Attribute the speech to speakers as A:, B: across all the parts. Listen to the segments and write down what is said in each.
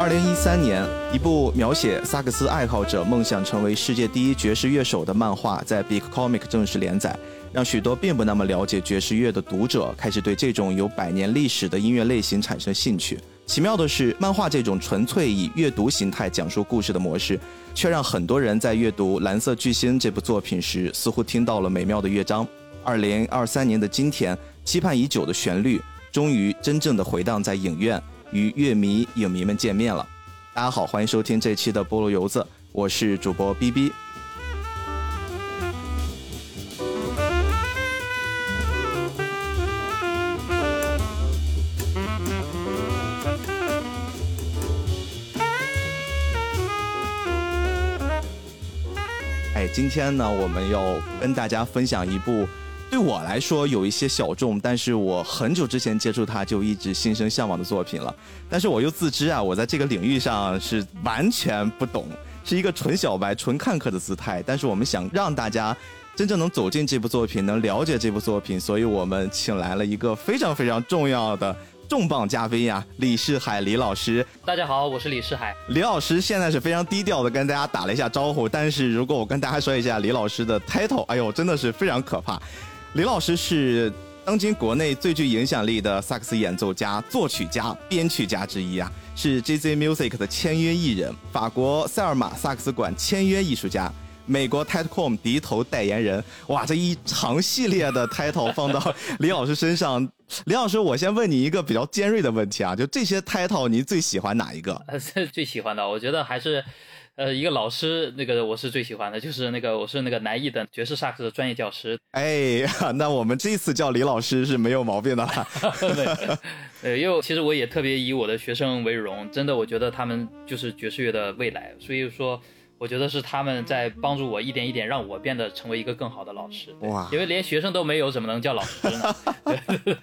A: 二零一三年，一部描写萨克斯爱好者梦想成为世界第一爵士乐手的漫画在 Big Comic 正式连载，让许多并不那么了解爵士乐的读者开始对这种有百年历史的音乐类型产生兴趣。奇妙的是，漫画这种纯粹以阅读形态讲述故事的模式，却让很多人在阅读《蓝色巨星》这部作品时，似乎听到了美妙的乐章。二零二三年的今天，期盼已久的旋律终于真正的回荡在影院，与乐迷、影迷们见面了。大家好，欢迎收听这期的菠萝油子，我是主播 B B。哎，今天呢，我们要跟大家分享一部对我来说有一些小众，但是我很久之前接触他就一直心生向往的作品了。但是我又自知啊，我在这个领域上是完全不懂，是一个纯小白、纯看客的姿态。但是我们想让大家真正能走进这部作品，能了解这部作品，所以我们请来了一个非常非常重要的。重磅嘉宾呀，李世海李老师，
B: 大家好，我是李世海。
A: 李老师现在是非常低调的跟大家打了一下招呼，但是如果我跟大家说一下李老师的 title，哎呦，真的是非常可怕。李老师是当今国内最具影响力的萨克斯演奏家、作曲家、编曲家之一啊，是 JZ Music 的签约艺人，法国塞尔玛萨克斯馆签约艺术家。美国 Titlecom 笛头代言人，哇，这一长系列的 title 放到李老师身上，李老师，我先问你一个比较尖锐的问题啊，就这些 title，你最喜欢哪一个？
B: 呃，最喜欢的，我觉得还是，呃，一个老师，那个我是最喜欢的，就是那个我是那个南艺的爵士萨克斯的专业教师。
A: 哎，那我们这次叫李老师是没有毛病的。
B: 呃，因为其实我也特别以我的学生为荣，真的，我觉得他们就是爵士乐的未来，所以说。我觉得是他们在帮助我一点一点让我变得成为一个更好的老师。哇！因为连学生都没有，怎么能叫老师呢？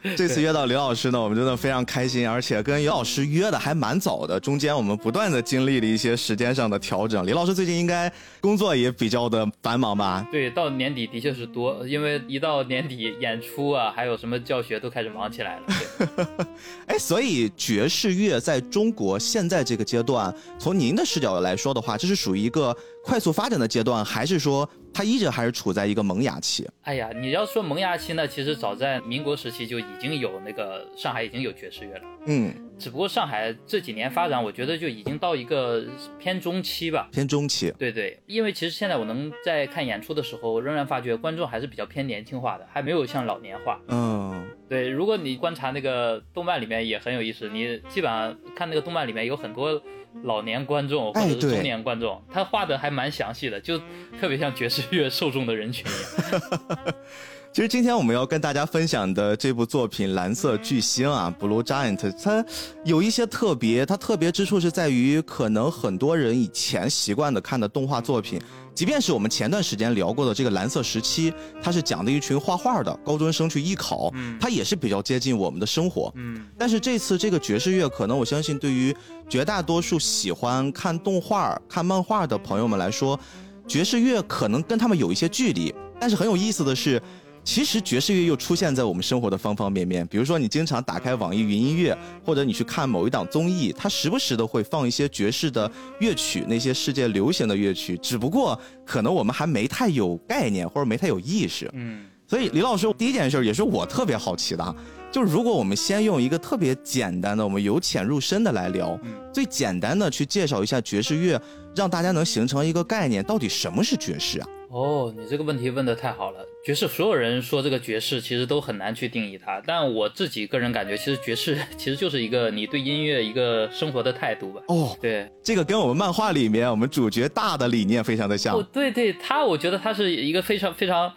A: 这次约到刘老师呢，我们真的非常开心，而且跟刘老师约的还蛮早的，中间我们不断的经历了一些时间上的调整。李老师最近应该工作也比较的繁忙吧？
B: 对，到年底的确是多，因为一到年底演出啊，还有什么教学都开始忙起来了。
A: 哎，所以爵士乐在中国现在这个阶段，从您的视角来说的话，这是属于一个快速发展的阶段，还是说它一直还是处在一个萌芽期？
B: 哎呀，你要说萌芽期呢，其实早在民国时期就已经有那个上海已经有爵士乐了。嗯，只不过上海这几年发展，我觉得就已经到一个偏中期吧。
A: 偏中期。
B: 对对，因为其实现在我能在看演出的时候，仍然发觉观众还是比较偏年轻化的，还没有像老年化。嗯，对。如果你观察那个动漫里面也很有意思，你基本上看那个动漫里面有很多。老年观众或者是中年观众，他画的还蛮详细的，就特别像爵士乐受众的人群一样。
A: 其实今天我们要跟大家分享的这部作品《蓝色巨星》啊，《Blue Giant》，它有一些特别，它特别之处是在于，可能很多人以前习惯的看的动画作品。即便是我们前段时间聊过的这个蓝色时期，它是讲的一群画画的高中生去艺考，它也是比较接近我们的生活。嗯，但是这次这个爵士乐，可能我相信对于绝大多数喜欢看动画、看漫画的朋友们来说，爵士乐可能跟他们有一些距离。但是很有意思的是。其实爵士乐又出现在我们生活的方方面面，比如说你经常打开网易云音乐，或者你去看某一档综艺，它时不时的会放一些爵士的乐曲，那些世界流行的乐曲，只不过可能我们还没太有概念，或者没太有意识。嗯，所以李老师第一件事也是我特别好奇的，就是如果我们先用一个特别简单的，我们由浅入深的来聊，最简单的去介绍一下爵士乐，让大家能形成一个概念，到底什么是爵士啊？
B: 哦，你这个问题问的太好了。爵士，所有人说这个爵士其实都很难去定义它，但我自己个人感觉，其实爵士 其实就是一个你对音乐一个生活的态度吧。哦，对，
A: 这个跟我们漫画里面我们主角大的理念非常的像。
B: 哦，对对，他我觉得他是一个非常非常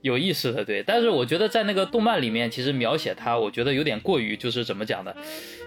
B: 有意思的，对。但是我觉得在那个动漫里面，其实描写他，我觉得有点过于就是怎么讲的，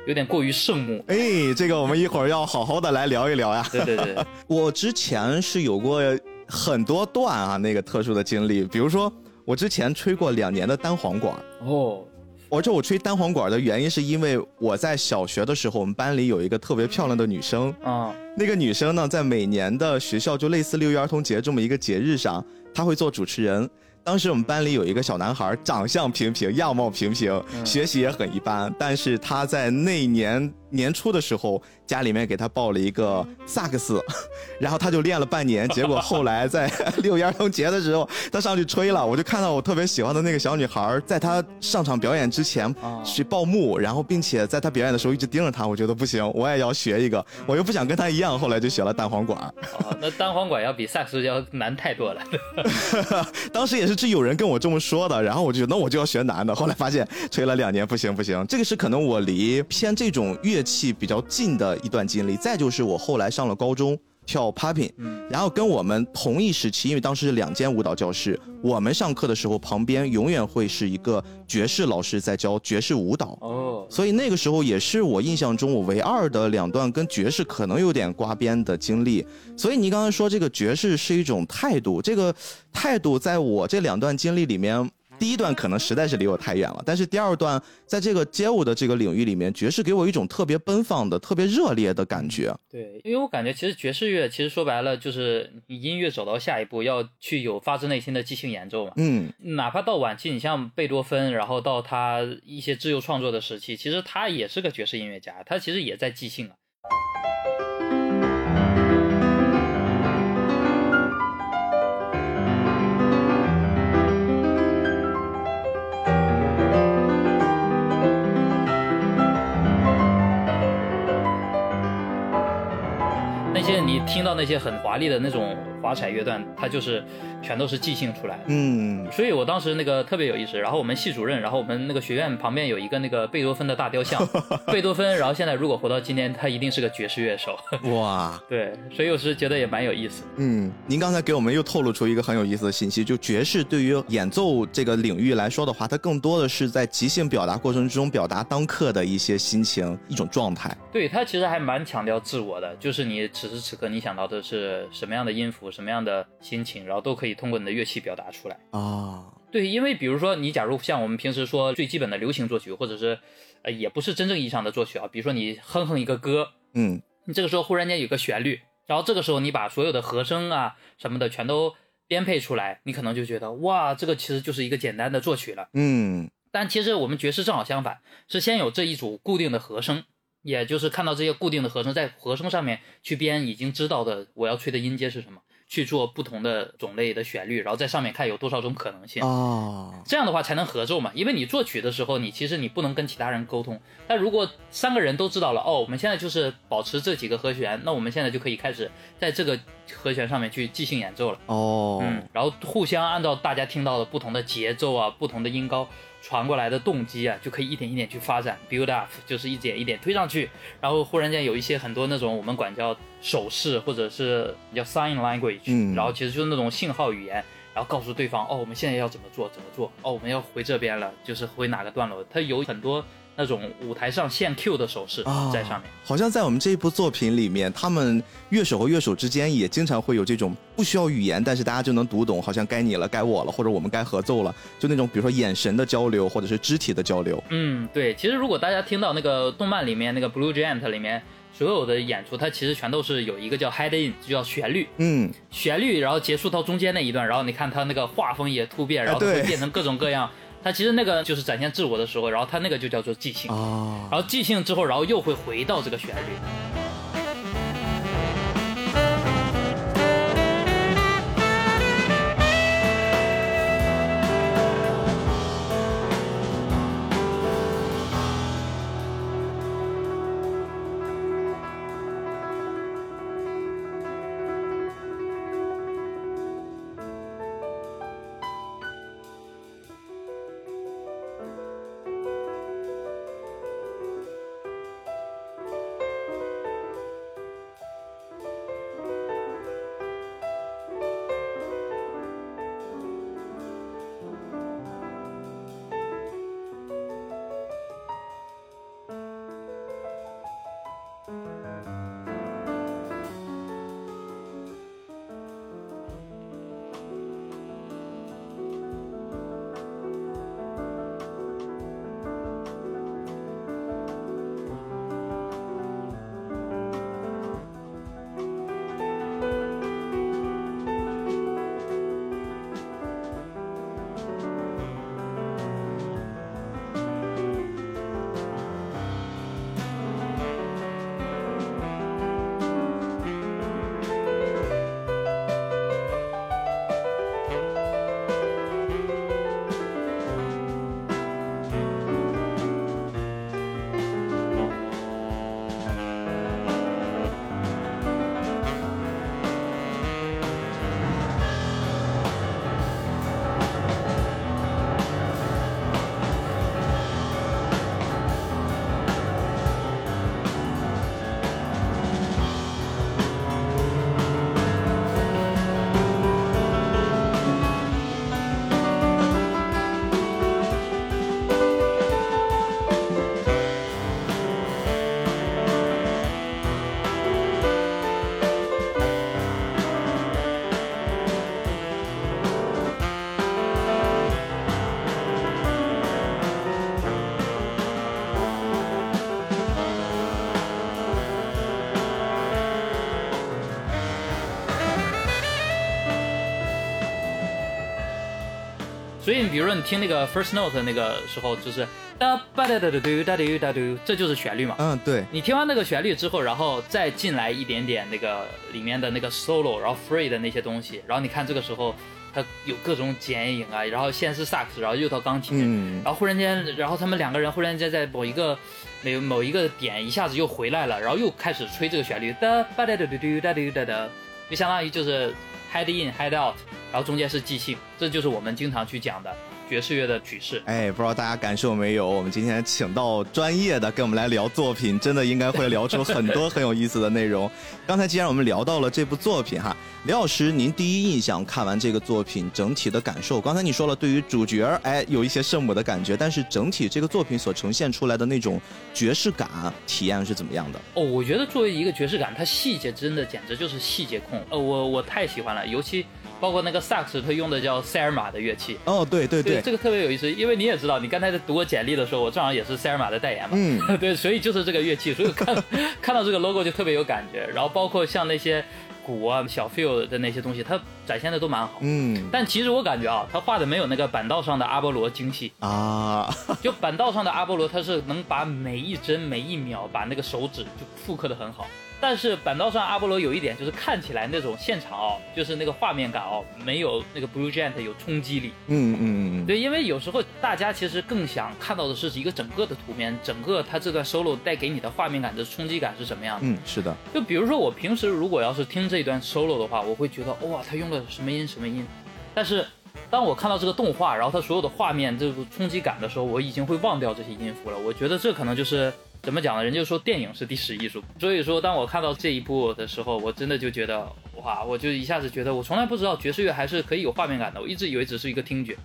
B: 有点过于圣母。
A: 哎，这个我们一会儿要好好的来聊一聊呀。
B: 对对对，
A: 我之前是有过。很多段啊，那个特殊的经历，比如说我之前吹过两年的单簧管。哦，而且我吹单簧管的原因是因为我在小学的时候，我们班里有一个特别漂亮的女生。啊，那个女生呢，在每年的学校就类似六一儿童节这么一个节日上，她会做主持人。当时我们班里有一个小男孩，长相平平，样貌平平，学习也很一般，但是他在那年年初的时候，家里面给他报了一个萨克斯，然后他就练了半年，结果后来在六一儿童节的时候，他上去吹了，我就看到我特别喜欢的那个小女孩，在他上场表演之前去报幕，然后并且在他表演的时候一直盯着他，我觉得不行，我也要学一个，我又不想跟他一样，后来就学了单簧管。
B: 那单簧管要比萨克斯要难太多了。
A: 当时也是有人跟我这么说的，然后我就那我就要学男的，后来发现吹了两年不行不行，这个是可能我离偏这种乐器比较近的一段经历。再就是我后来上了高中。跳 popping，然后跟我们同一时期，因为当时是两间舞蹈教室，我们上课的时候旁边永远会是一个爵士老师在教爵士舞蹈。哦，所以那个时候也是我印象中我唯二的两段跟爵士可能有点刮边的经历。所以你刚才说这个爵士是一种态度，这个态度在我这两段经历里面。第一段可能实在是离我太远了，但是第二段在这个街舞的这个领域里面，爵士给我一种特别奔放的、特别热烈的感觉。
B: 对，因为我感觉其实爵士乐其实说白了就是你音乐走到下一步要去有发自内心的即兴演奏嘛。嗯，哪怕到晚期，你像贝多芬，然后到他一些自由创作的时期，其实他也是个爵士音乐家，他其实也在即兴啊。你听到那些很华丽的那种华彩乐段，它就是全都是即兴出来的。嗯，所以我当时那个特别有意思。然后我们系主任，然后我们那个学院旁边有一个那个贝多芬的大雕像，贝多芬。然后现在如果活到今天，他一定是个爵士乐手。哇，对，所以我是觉得也蛮有意思。
A: 嗯，您刚才给我们又透露出一个很有意思的信息，就爵士对于演奏这个领域来说的话，它更多的是在即兴表达过程之中表达当刻的一些心情、一种状态。
B: 对，它其实还蛮强调自我的，就是你此时此此刻你想到的是什么样的音符，什么样的心情，然后都可以通过你的乐器表达出来啊。对，因为比如说你假如像我们平时说最基本的流行作曲，或者是呃也不是真正意义上的作曲啊，比如说你哼哼一个歌，嗯，你这个时候忽然间有个旋律，然后这个时候你把所有的和声啊什么的全都编配出来，你可能就觉得哇，这个其实就是一个简单的作曲了，嗯。但其实我们爵士正好相反，是先有这一组固定的和声。也就是看到这些固定的和声，在和声上面去编已经知道的我要吹的音阶是什么，去做不同的种类的旋律，然后在上面看有多少种可能性哦，这样的话才能合奏嘛。因为你作曲的时候，你其实你不能跟其他人沟通。但如果三个人都知道了，哦，我们现在就是保持这几个和弦，那我们现在就可以开始在这个和弦上面去即兴演奏了哦。嗯，然后互相按照大家听到的不同的节奏啊，不同的音高。传过来的动机啊，就可以一点一点去发展，build up，就是一点一点推上去，然后忽然间有一些很多那种我们管叫手势，或者是叫 sign language，嗯，然后其实就是那种信号语言，然后告诉对方，哦，我们现在要怎么做，怎么做，哦，我们要回这边了，就是回哪个段落，它有很多。那种舞台上献 Q 的手势在上面，
A: 好像在我们这一部作品里面，他们乐手和乐手之间也经常会有这种不需要语言，但是大家就能读懂，好像该你了，该我了，或者我们该合奏了，就那种比如说眼神的交流，或者是肢体的交流。
B: 嗯，对，其实如果大家听到那个动漫里面那个 Blue Giant 里面所有的演出，它其实全都是有一个叫 Head In，就叫旋律。嗯，旋律，然后结束到中间那一段，然后你看它那个画风也突变，然后会变成各种各样。他其实那个就是展现自我的时候，然后他那个就叫做即兴，然后即兴之后，然后又会回到这个旋律。比如说你听那个 First Note 那个时候，就是哒吧哒哒哒嘟哒嘟哒嘟，这就是旋律嘛。
A: 嗯，对。
B: 你听完那个旋律之后，然后再进来一点点那个里面的那个 solo，然后 free 的那些东西，然后你看这个时候它有各种剪影啊，然后先是萨克斯，然后又到钢琴，然后忽然间，然后他们两个人忽然间在某一个某某一个点一下子又回来了，然后又开始吹这个旋律哒吧哒哒嘟嘟哒嘟哒哒，就相当于就是。Head in, head out，然后中间是即兴，这就是我们经常去讲的。爵士乐的曲式，
A: 哎，不知道大家感受没有？我们今天请到专业的跟我们来聊作品，真的应该会聊出很多很有意思的内容。刚才既然我们聊到了这部作品哈，李老师，您第一印象看完这个作品整体的感受？刚才你说了对于主角哎有一些圣母的感觉，但是整体这个作品所呈现出来的那种爵士感体验是怎么样的？
B: 哦，我觉得作为一个爵士感，它细节真的简直就是细节控，呃，我我太喜欢了，尤其。包括那个萨克斯，他用的叫塞尔玛的乐器。
A: 哦，对对对，
B: 这个特别有意思，因为你也知道，你刚才在读我简历的时候，我正好也是塞尔玛的代言嘛。嗯，对，所以就是这个乐器，所以看 看到这个 logo 就特别有感觉。然后包括像那些鼓啊、小 feel 的那些东西，它展现的都蛮好。嗯，但其实我感觉啊，他画的没有那个板道上的阿波罗精细啊。就板道上的阿波罗，他是能把每一帧每一秒把那个手指就复刻的很好。但是板道上阿波罗有一点就是看起来那种现场哦，就是那个画面感哦，没有那个 Blue Giant 有冲击力。嗯嗯嗯。对，因为有时候大家其实更想看到的是一个整个的图面，整个它这段 solo 带给你的画面感的冲击感是什么样的？
A: 嗯，是的。
B: 就比如说我平时如果要是听这一段 solo 的话，我会觉得哇，他用了什么音什么音。但是当我看到这个动画，然后它所有的画面这个冲击感的时候，我已经会忘掉这些音符了。我觉得这可能就是。怎么讲呢？人家说电影是第十艺术，所以说当我看到这一部的时候，我真的就觉得哇，我就一下子觉得我从来不知道爵士乐还是可以有画面感的。我一直以为只是一个听觉，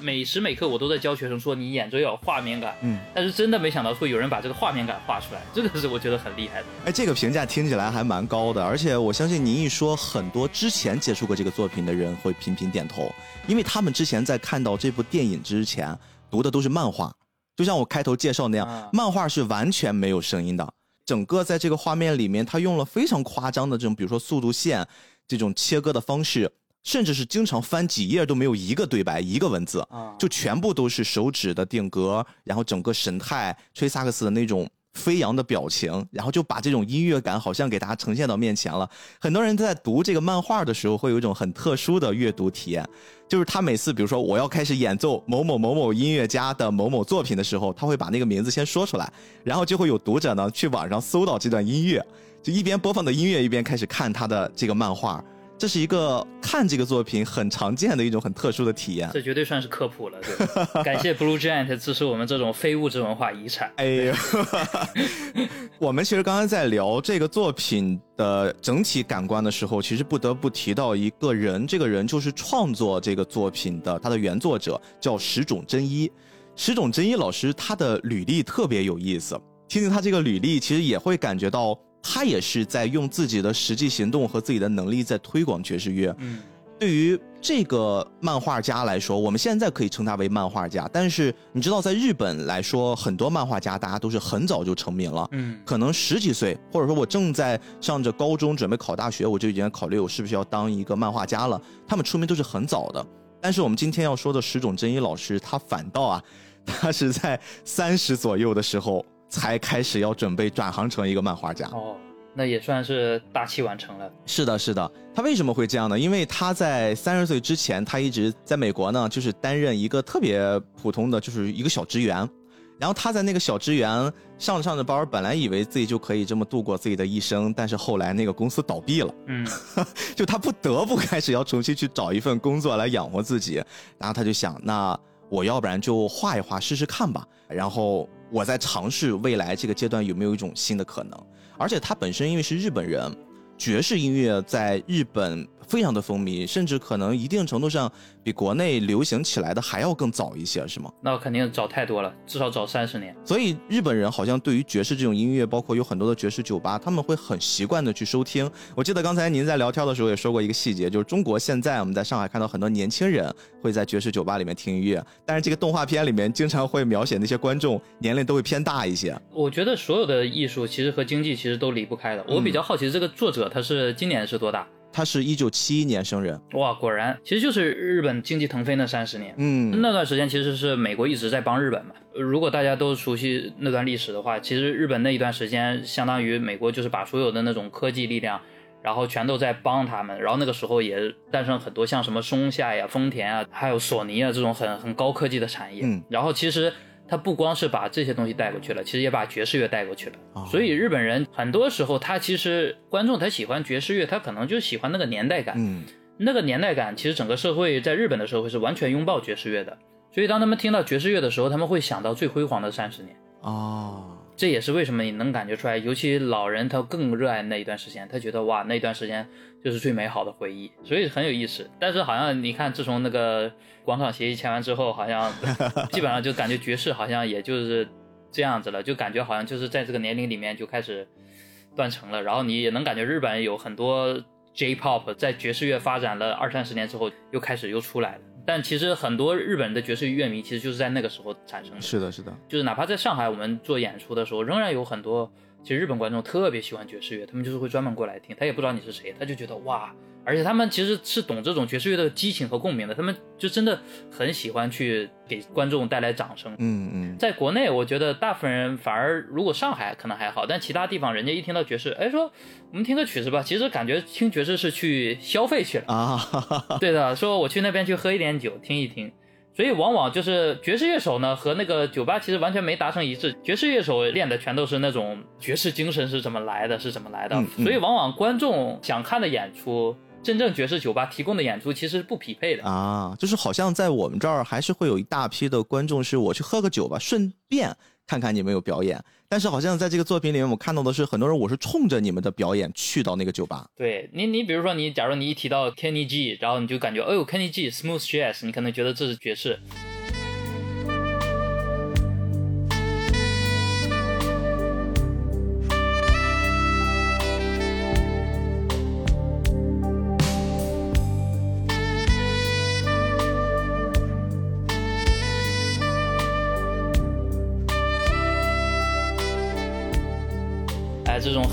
B: 每时每刻我都在教学生说你演奏要有画面感，嗯，但是真的没想到会有人把这个画面感画出来，这个是我觉得很厉害的。
A: 哎，这个评价听起来还蛮高的，而且我相信您一说，很多之前接触过这个作品的人会频频点头，因为他们之前在看到这部电影之前读的都是漫画。就像我开头介绍那样，漫画是完全没有声音的。整个在这个画面里面，他用了非常夸张的这种，比如说速度线这种切割的方式，甚至是经常翻几页都没有一个对白、一个文字，就全部都是手指的定格，然后整个神态、吹萨克斯的那种。飞扬的表情，然后就把这种音乐感好像给大家呈现到面前了。很多人在读这个漫画的时候，会有一种很特殊的阅读体验，就是他每次，比如说我要开始演奏某某某某音乐家的某某作品的时候，他会把那个名字先说出来，然后就会有读者呢去网上搜到这段音乐，就一边播放的音乐，一边开始看他的这个漫画。这是一个看这个作品很常见的一种很特殊的体验，
B: 这绝对算是科普了。对，感谢 Blue Giant 支持我们这种非物质文化遗产。哎呦，
A: 我们其实刚刚在聊这个作品的整体感官的时候，其实不得不提到一个人，这个人就是创作这个作品的他的原作者，叫石冢真一。石冢真一老师他的履历特别有意思，听听他这个履历，其实也会感觉到。他也是在用自己的实际行动和自己的能力在推广爵士乐。嗯，对于这个漫画家来说，我们现在可以称他为漫画家。但是你知道，在日本来说，很多漫画家大家都是很早就成名了。嗯，可能十几岁，或者说我正在上着高中准备考大学，我就已经考虑我是不是要当一个漫画家了。他们出名都是很早的。但是我们今天要说的石冢真一老师，他反倒啊，他是在三十左右的时候。才开始要准备转行成一个漫画家哦，
B: 那也算是大器晚成了。
A: 是的，是的。他为什么会这样呢？因为他在三十岁之前，他一直在美国呢，就是担任一个特别普通的，就是一个小职员。然后他在那个小职员上着上着班，本来以为自己就可以这么度过自己的一生，但是后来那个公司倒闭了，嗯，就他不得不开始要重新去找一份工作来养活自己。然后他就想，那我要不然就画一画试试看吧。然后。我在尝试未来这个阶段有没有一种新的可能，而且他本身因为是日本人，爵士音乐在日本。非常的风靡，甚至可能一定程度上比国内流行起来的还要更早一些，是吗？
B: 那肯定早太多了，至少早三十年。
A: 所以日本人好像对于爵士这种音乐，包括有很多的爵士酒吧，他们会很习惯的去收听。我记得刚才您在聊天的时候也说过一个细节，就是中国现在我们在上海看到很多年轻人会在爵士酒吧里面听音乐，但是这个动画片里面经常会描写那些观众年龄都会偏大一些。
B: 我觉得所有的艺术其实和经济其实都离不开的。我比较好奇这个作者他是今年是多大？
A: 他是一九七一年生人。
B: 哇，果然，其实就是日本经济腾飞那三十年。嗯，那段时间其实是美国一直在帮日本嘛。如果大家都熟悉那段历史的话，其实日本那一段时间，相当于美国就是把所有的那种科技力量，然后全都在帮他们。然后那个时候也诞生很多像什么松下呀、丰田啊，还有索尼啊这种很很高科技的产业。嗯，然后其实。他不光是把这些东西带过去了，其实也把爵士乐带过去了。所以日本人很多时候，他其实观众他喜欢爵士乐，他可能就喜欢那个年代感。嗯，那个年代感，其实整个社会在日本的社会是完全拥抱爵士乐的。所以当他们听到爵士乐的时候，他们会想到最辉煌的三十年。
A: 哦。
B: 这也是为什么你能感觉出来，尤其老人他更热爱那一段时间，他觉得哇，那段时间就是最美好的回忆，所以很有意思。但是好像你看，自从那个广场协议签完之后，好像 基本上就感觉爵士好像也就是这样子了，就感觉好像就是在这个年龄里面就开始断层了。然后你也能感觉日本有很多 J-pop 在爵士乐发展了二三十年之后，又开始又出来了。但其实很多日本的爵士乐迷其实就是在那个时候产生的。
A: 是的，是的，
B: 就是哪怕在上海我们做演出的时候，仍然有很多其实日本观众特别喜欢爵士乐，他们就是会专门过来听，他也不知道你是谁，他就觉得哇。而且他们其实是懂这种爵士乐的激情和共鸣的，他们就真的很喜欢去给观众带来掌声。
A: 嗯嗯，
B: 在国内，我觉得大部分人反而如果上海可能还好，但其他地方人家一听到爵士，哎，说我们听个曲子吧，其实感觉听爵士是去消费去了啊。对的，说我去那边去喝一点酒，听一听。所以往往就是爵士乐手呢和那个酒吧其实完全没达成一致。爵士乐手练的全都是那种爵士精神是怎么来的，是怎么来的。所以往往观众想看的演出。真正爵士酒吧提供的演出其实是不匹配的
A: 啊，就是好像在我们这儿还是会有一大批的观众是我去喝个酒吧，顺便看看你们有表演。但是好像在这个作品里面，我看到的是很多人我是冲着你们的表演去到那个酒吧。
B: 对你，你比如说你，假如你一提到 Kenny G，然后你就感觉，哎呦，Kenny G Smooth Jazz，你可能觉得这是爵士。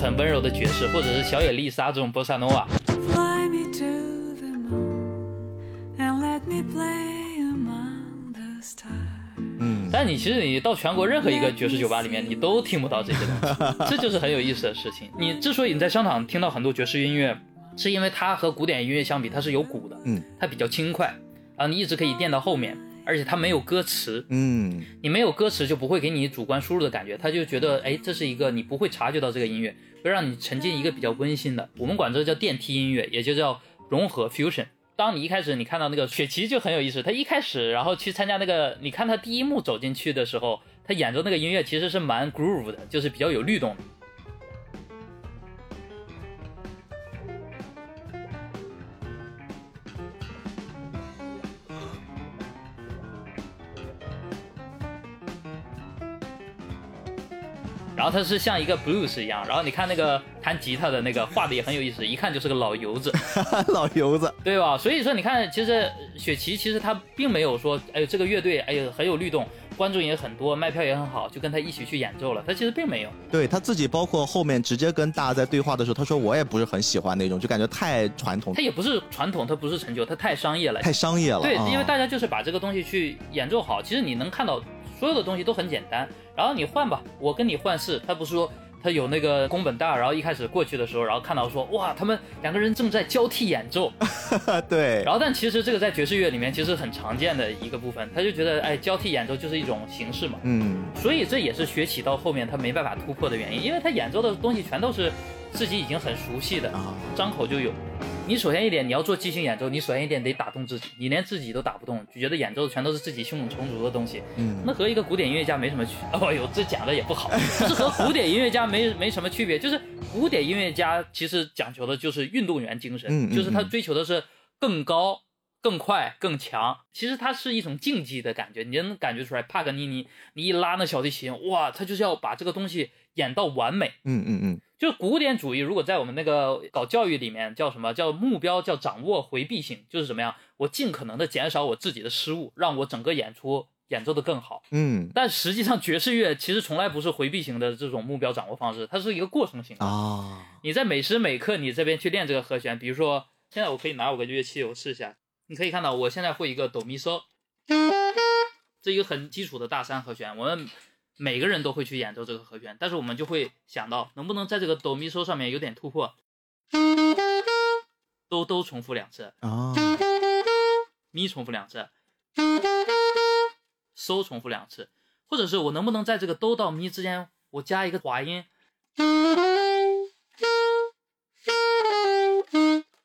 B: 很温柔的爵士，或者是小野丽莎这种波萨诺瓦。嗯，但你其实你到全国任何一个爵士酒吧里面，你都听不到这些东西，这就是很有意思的事情。你之所以你在商场听到很多爵士音乐，是因为它和古典音乐相比，它是有鼓的，嗯，它比较轻快，然后你一直可以垫到后面。而且它没有歌词，
A: 嗯，
B: 你没有歌词就不会给你主观输入的感觉，他就觉得，哎，这是一个你不会察觉到这个音乐，会让你沉浸一个比较温馨的，我们管这叫电梯音乐，也就叫融合 fusion。当你一开始你看到那个雪琪就很有意思，她一开始然后去参加那个，你看她第一幕走进去的时候，她演奏那个音乐其实是蛮 groove 的，就是比较有律动的。然后他是像一个 blues 一样，然后你看那个弹吉他的那个画的也很有意思，一看就是个老油子，
A: 老油子，
B: 对吧？所以说你看，其实雪琪其实他并没有说，哎呦这个乐队，哎呦很有律动，观众也很多，卖票也很好，就跟他一起去演奏了。他其实并没有，
A: 对他自己，包括后面直接跟大家在对话的时候，他说我也不是很喜欢那种，就感觉太传统。
B: 他也不是传统，他不是陈旧，他太商业了，
A: 太商业了。
B: 对，因为大家就是把这个东西去演奏好，其实你能看到。所有的东西都很简单，然后你换吧，我跟你换是。他不是说他有那个宫本大，然后一开始过去的时候，然后看到说哇，他们两个人正在交替演奏，
A: 对。
B: 然后但其实这个在爵士乐里面其实很常见的一个部分，他就觉得哎，交替演奏就是一种形式嘛，
A: 嗯。
B: 所以这也是学起到后面他没办法突破的原因，因为他演奏的东西全都是自己已经很熟悉的，张口就有。你首先一点，你要做即兴演奏，你首先一点得打动自己。你连自己都打不动，就觉得演奏的全都是自己胸有成竹的东西，嗯，那和一个古典音乐家没什么区。哦呦，这讲的也不好，这和古典音乐家没没什么区别。就是古典音乐家其实讲求的就是运动员精神，就是他追求的是更高、更快、更强。其实它是一种竞技的感觉，你能感觉出来。帕格尼尼，你一拉那小提琴，哇，他就是要把这个东西演到完美。
A: 嗯嗯嗯。
B: 就古典主义，如果在我们那个搞教育里面叫什么叫目标叫掌握回避性，就是怎么样，我尽可能的减少我自己的失误，让我整个演出演奏的更好。
A: 嗯，
B: 但实际上爵士乐其实从来不是回避型的这种目标掌握方式，它是一个过程型
A: 啊。
B: 你在每时每刻你这边去练这个和弦，比如说现在我可以拿我个乐器，我试一下。你可以看到，我现在会一个哆咪嗦，这一个很基础的大三和弦，我们每个人都会去演奏这个和弦，但是我们就会想到，能不能在这个哆咪嗦上面有点突破，都都重复两次啊，咪重复两次，嗦重复两次，或者是我能不能在这个哆到咪之间，我加一个滑音。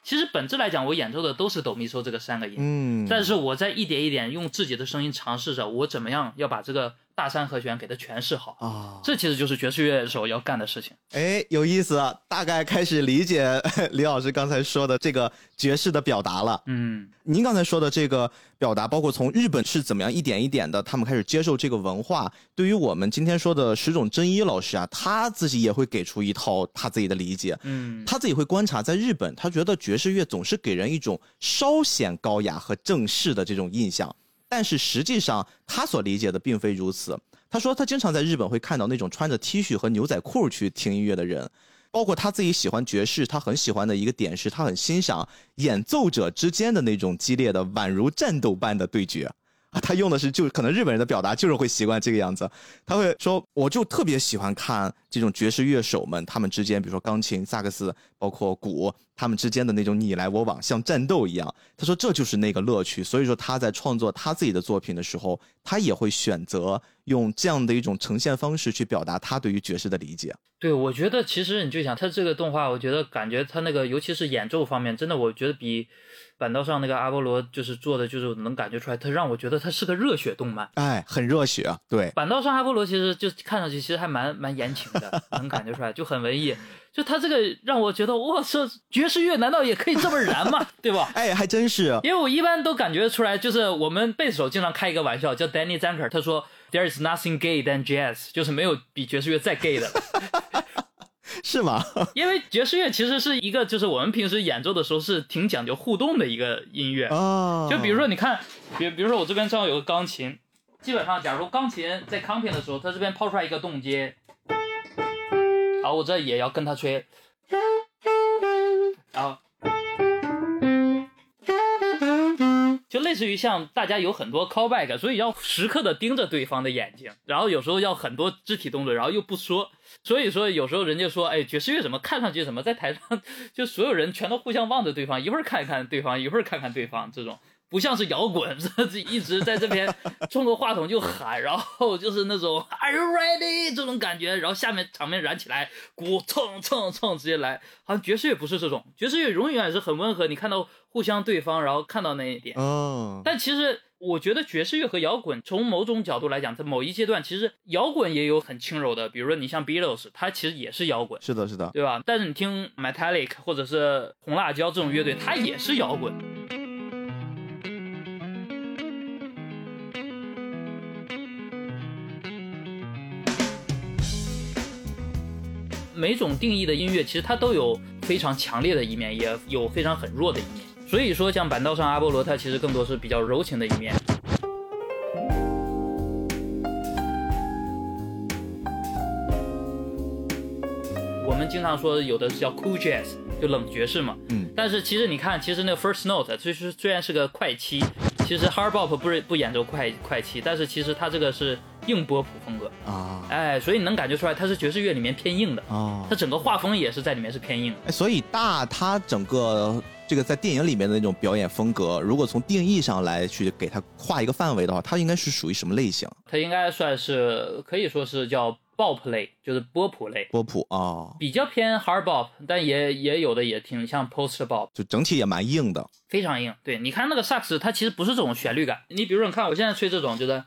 B: 其实本质来讲，我演奏的都是哆咪嗦这个三个音，嗯，但是我在一点一点用自己的声音尝试着，我怎么样要把这个。大三和弦给它诠释好啊，这其实就是爵士乐手要干的事情。
A: 哎，有意思，大概开始理解 李老师刚才说的这个爵士的表达了。嗯，您刚才说的这个表达，包括从日本是怎么样一点一点的，他们开始接受这个文化。对于我们今天说的石冢真一老师啊，他自己也会给出一套他自己的理解。嗯，他自己会观察，在日本，他觉得爵士乐总是给人一种稍显高雅和正式的这种印象。但是实际上，他所理解的并非如此。他说，他经常在日本会看到那种穿着 T 恤和牛仔裤去听音乐的人，包括他自己喜欢爵士，他很喜欢的一个点是他很欣赏演奏者之间的那种激烈的、宛如战斗般的对决。啊，他用的是就可能日本人的表达就是会习惯这个样子。他会说，我就特别喜欢看这种爵士乐手们他们之间，比如说钢琴、萨克斯，包括鼓，他们之间的那种你来我往，像战斗一样。他说这就是那个乐趣。所以说他在创作他自己的作品的时候，他也会选择用这样的一种呈现方式去表达他对于爵士的理解。
B: 对，我觉得其实你就想他这个动画，我觉得感觉他那个尤其是演奏方面，真的我觉得比。板道上那个阿波罗就是做的，就是能感觉出来，他让我觉得他是个热血动漫，
A: 哎，很热血。对，
B: 板道上阿波罗其实就看上去其实还蛮蛮言情的，能感觉出来就很文艺。就他这个让我觉得，哇，塞爵士乐难道也可以这么燃吗？对吧？
A: 哎，还真是。
B: 因为我一般都感觉出来，就是我们贝斯手经常开一个玩笑，叫 Danny Zanker，他说 There is nothing gay than jazz，就是没有比爵士乐再 gay 的。
A: 是吗？
B: 因为爵士乐其实是一个，就是我们平时演奏的时候是挺讲究互动的一个音乐啊。就比如说，你看，比比如说我这边正好有个钢琴，基本上，假如钢琴在 copy 的时候，它这边抛出来一个动阶，好，我这也要跟它吹，然后。就类似于像大家有很多 callback，所以要时刻的盯着对方的眼睛，然后有时候要很多肢体动作，然后又不说，所以说有时候人家说，哎，爵士乐怎么看上去怎么在台上 就所有人全都互相望着对方，一会儿看一看对方，一会儿看看对方这种。不像是摇滚，是一直在这边 冲着话筒就喊，然后就是那种 Are you ready 这种感觉，然后下面场面燃起来，鼓蹭蹭蹭直接来。好像爵士乐不是这种，爵士乐永远是很温和，你看到互相对方，然后看到那一点。哦。但其实我觉得爵士乐和摇滚从某种角度来讲，在某一阶段，其实摇滚也有很轻柔的，比如说你像 Beatles，它其实也是摇滚。
A: 是的，是的，
B: 对吧？但是你听 Metallic 或者是红辣椒这种乐队，它也是摇滚。每种定义的音乐，其实它都有非常强烈的一面，也有非常很弱的一面。所以说，像板道上阿波罗，它其实更多是比较柔情的一面。我们经常说有的是叫 cool jazz，就冷爵士嘛。嗯。但是其实你看，其实那个 first note，其实虽然是个快七，其实 hard bop 不是不演奏快快七，但是其实它这个是。硬波普风格啊，哎，所以你能感觉出来，它是爵士乐里面偏硬的啊，它整个画风也是在里面是偏硬。
A: 哎，所以大它整个这个在电影里面的那种表演风格，如果从定义上来去给它画一个范围的话，它应该是属于什么类型？
B: 它应该算是可以说是叫 bop 类，就是波普类。
A: 波普啊，
B: 比较偏 hard bop，但也也有的也挺像 post bop，
A: 就整体也蛮硬的，
B: 非常硬。对，你看那个萨克斯，它其实不是这种旋律感。你比如说，你看我现在吹这种，就是。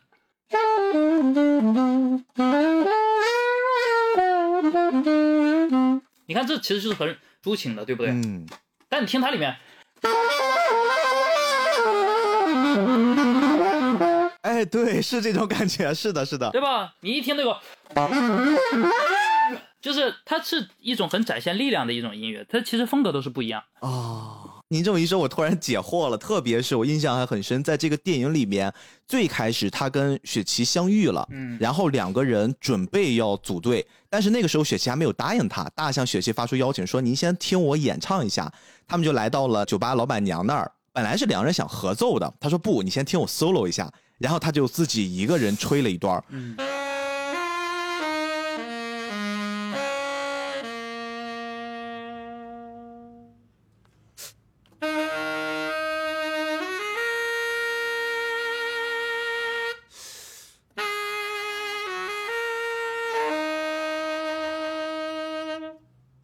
B: 你看，这其实就是很抒情的，对不对？嗯。但你听它里面，
A: 哎，对，是这种感觉，是的，是的，
B: 对吧？你一听那个，就是它是一种很展现力量的一种音乐，它其实风格都是不一样
A: 哦。您这么一说，我突然解惑了。特别是我印象还很深，在这个电影里面，最开始他跟雪琪相遇了，嗯，然后两个人准备要组队，但是那个时候雪琪还没有答应他。大向雪琪发出邀请说：“您先听我演唱一下。”他们就来到了酒吧老板娘那儿。本来是两人想合奏的，他说：“不，你先听我 solo 一下。”然后他就自己一个人吹了一段。嗯。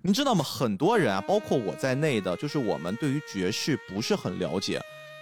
A: 您知道吗？很多人啊，包括我在内的，就是我们对于爵士不是很了解。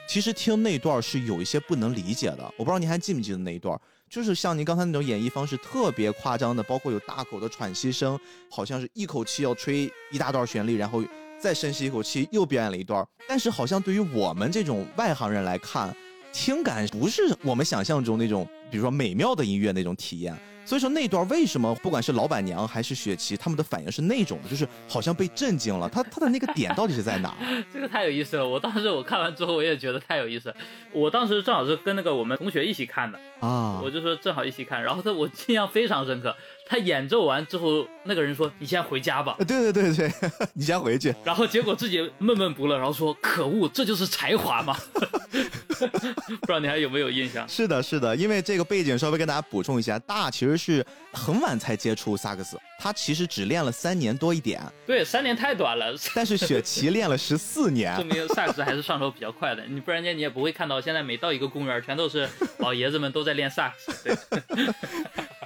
A: 其实听那段是有一些不能理解的。我不知道您还记不记得那一段，就是像您刚才那种演绎方式特别夸张的，包括有大口的喘息声，好像是一口气要吹一大段旋律，然后再深吸一口气又表演了一段。但是好像对于我们这种外行人来看，听感不是我们想象中那种，比如说美妙的音乐那种体验。所以说那段为什么不管是老板娘还是雪琪，他们的反应是那种的，就是好像被震惊了。他他的那个点到底是在哪？
B: 这个太有意思了。我当时我看完之后，我也觉得太有意思。我当时正好是跟那个我们同学一起看的啊，我就说正好一起看。然后他我 印象非常深刻。他演奏完之后，那个人说：“你先回家吧。”
A: 对对对对，你先回去。
B: 然后结果自己闷闷不乐，然后说：“可恶，这就是才华嘛！” 不知道你还有没有印象？
A: 是的，是的，因为这个背景稍微跟大家补充一下，大其实是很晚才接触萨克斯，他其实只练了三年多一点。
B: 对，三年太短了。
A: 但是雪琪练了十四年，
B: 证明萨克斯还是上手比较快的。你不然间你也不会看到现在每到一个公园，全都是老爷子们都在练萨克斯。对。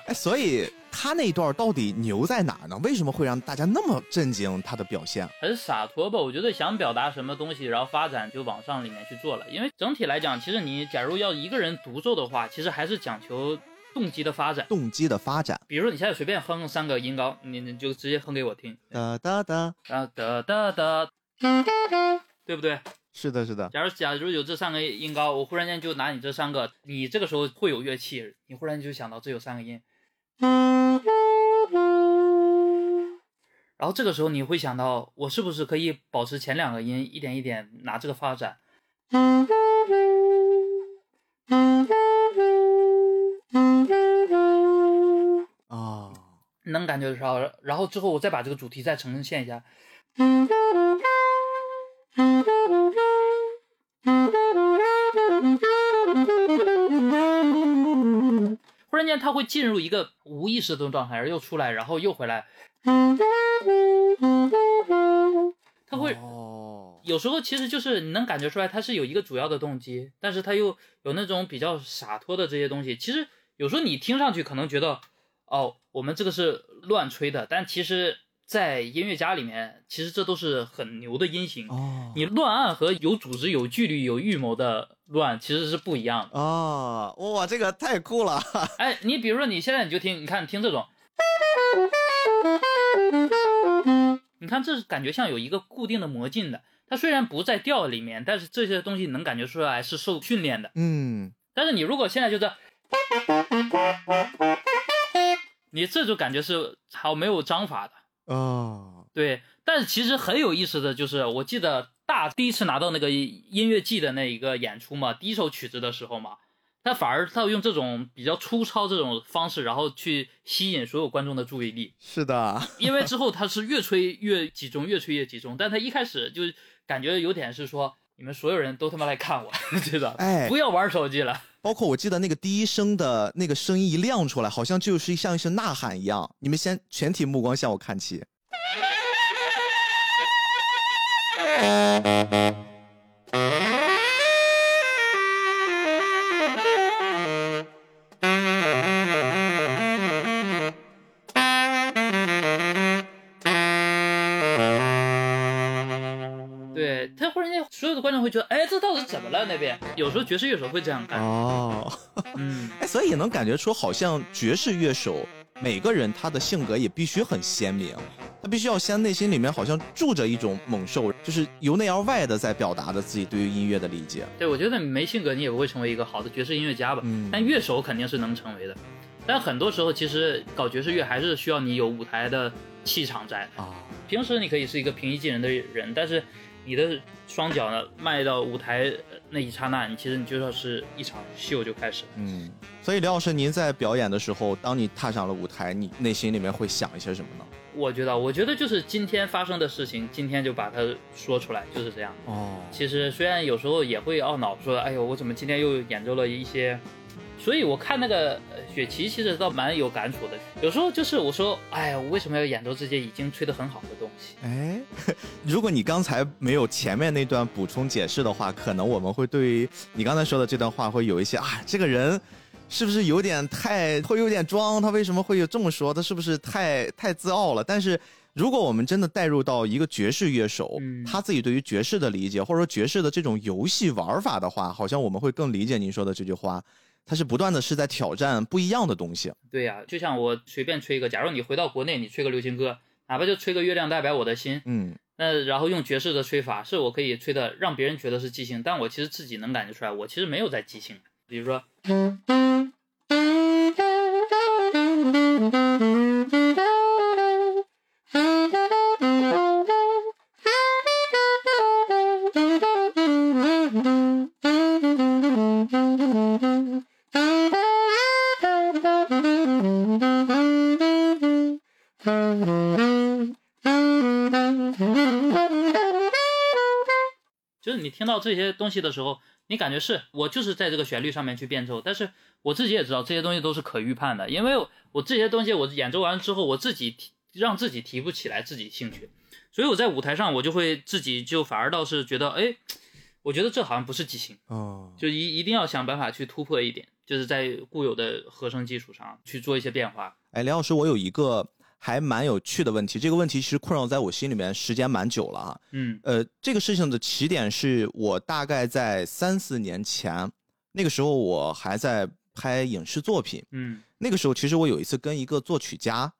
A: 哎，所以他那一段到底牛在哪呢？为什么会让大家那么震惊？他的表现
B: 很洒脱吧？我觉得想表达什么东西，然后发展就往上里面去做了。因为整体来讲，其实你假如要一个人独奏的话，其实还是讲求动机的发展。
A: 动机的发展，
B: 比如说你现在随便哼三个音高，你你就直接哼给我听，
A: 哒哒哒，
B: 然后哒哒哒，对不对？
A: 是的，是的。
B: 假如假如有这三个音高，我忽然间就拿你这三个，你这个时候会有乐器，你忽然就想到这有三个音。然后这个时候你会想到，我是不是可以保持前两个音，一点一点拿这个发展？啊，能感觉到。然后之后我再把这个主题再呈现一下。然间，他会进入一个无意识的状态，而又出来，然后又回来。他会，有时候其实就是你能感觉出来，他是有一个主要的动机，但是他又有那种比较洒脱的这些东西。其实有时候你听上去可能觉得，哦，我们这个是乱吹的，但其实。在音乐家里面，其实这都是很牛的音型。哦，你乱按和有组织、有纪律、有预谋的乱其实是不一样的。
A: 哦，哇，这个太酷了！
B: 哎，你比如说你现在你就听，你看听这种，你看这是感觉像有一个固定的魔镜的。它虽然不在调里面，但是这些东西能感觉出来是受训练的。嗯，但是你如果现在就是，你这种感觉是好没有章法的。哦，对，但是其实很有意思的就是，我记得大第一次拿到那个音乐季的那一个演出嘛，第一首曲子的时候嘛，他反而他用这种比较粗糙这种方式，然后去吸引所有观众的注意力。
A: 是的，
B: 因为之后他是越吹越集中，越吹越集中，但他一开始就感觉有点是说，你们所有人都他妈来看我，知道？哎，不要玩手机了。
A: 包括我记得那个第一声的那个声音一亮出来，好像就是像一声呐喊一样。你们先全体目光向我看齐。
B: 会觉得哎，这到底怎么了？那边有时候爵士乐手会这样干哦，
A: 嗯，哎，所以也能感觉出，好像爵士乐手每个人他的性格也必须很鲜明，他必须要先内心里面好像住着一种猛兽，就是由内而外的在表达着自己对于音乐的理解。
B: 对，我觉得没性格你也不会成为一个好的爵士音乐家吧？嗯，但乐手肯定是能成为的。但很多时候其实搞爵士乐还是需要你有舞台的气场在啊。平时你可以是一个平易近人的人，但是。你的双脚呢迈到舞台那一刹那，你其实你就要是一场秀就开始了。
A: 嗯，所以刘老师，您在表演的时候，当你踏上了舞台，你内心里面会想一些什么呢？
B: 我觉得，我觉得就是今天发生的事情，今天就把它说出来，就是这样。哦，其实虽然有时候也会懊恼，说，哎呦，我怎么今天又演奏了一些。所以我看那个雪琪，其实倒蛮有感触的。有时候就是我说，哎呀，我为什么要演奏这些已经吹得很好的东西？
A: 哎，如果你刚才没有前面那段补充解释的话，可能我们会对于你刚才说的这段话会有一些啊，这个人是不是有点太会有点装？他为什么会有这么说？他是不是太太自傲了？但是如果我们真的带入到一个爵士乐手，他自己对于爵士的理解，或者说爵士的这种游戏玩法的话，好像我们会更理解您说的这句话。他是不断的是在挑战不一样的东西。
B: 对呀，就像我随便吹一个，假如你回到国内，你吹个流行歌，哪怕就吹个《月亮代表我的心》，嗯，那然后用爵士的吹法，是我可以吹的让别人觉得是即兴，但我其实自己能感觉出来，我其实没有在即兴。比如说。就到这些东西的时候，你感觉是我就是在这个旋律上面去变奏，但是我自己也知道这些东西都是可预判的，因为我这些东西我演奏完之后，我自己提让自己提不起来自己兴趣，所以我在舞台上我就会自己就反而倒是觉得，哎，我觉得这好像不是即兴哦，就一一定要想办法去突破一点，就是在固有的和声基础上去做一些变化。
A: 哎，梁老师，我有一个。还蛮有趣的问题，这个问题其实困扰在我心里面时间蛮久了哈。嗯，呃，这个事情的起点是我大概在三四年前，那个时候我还在拍影视作品。嗯，那个时候其实我有一次跟一个作曲家，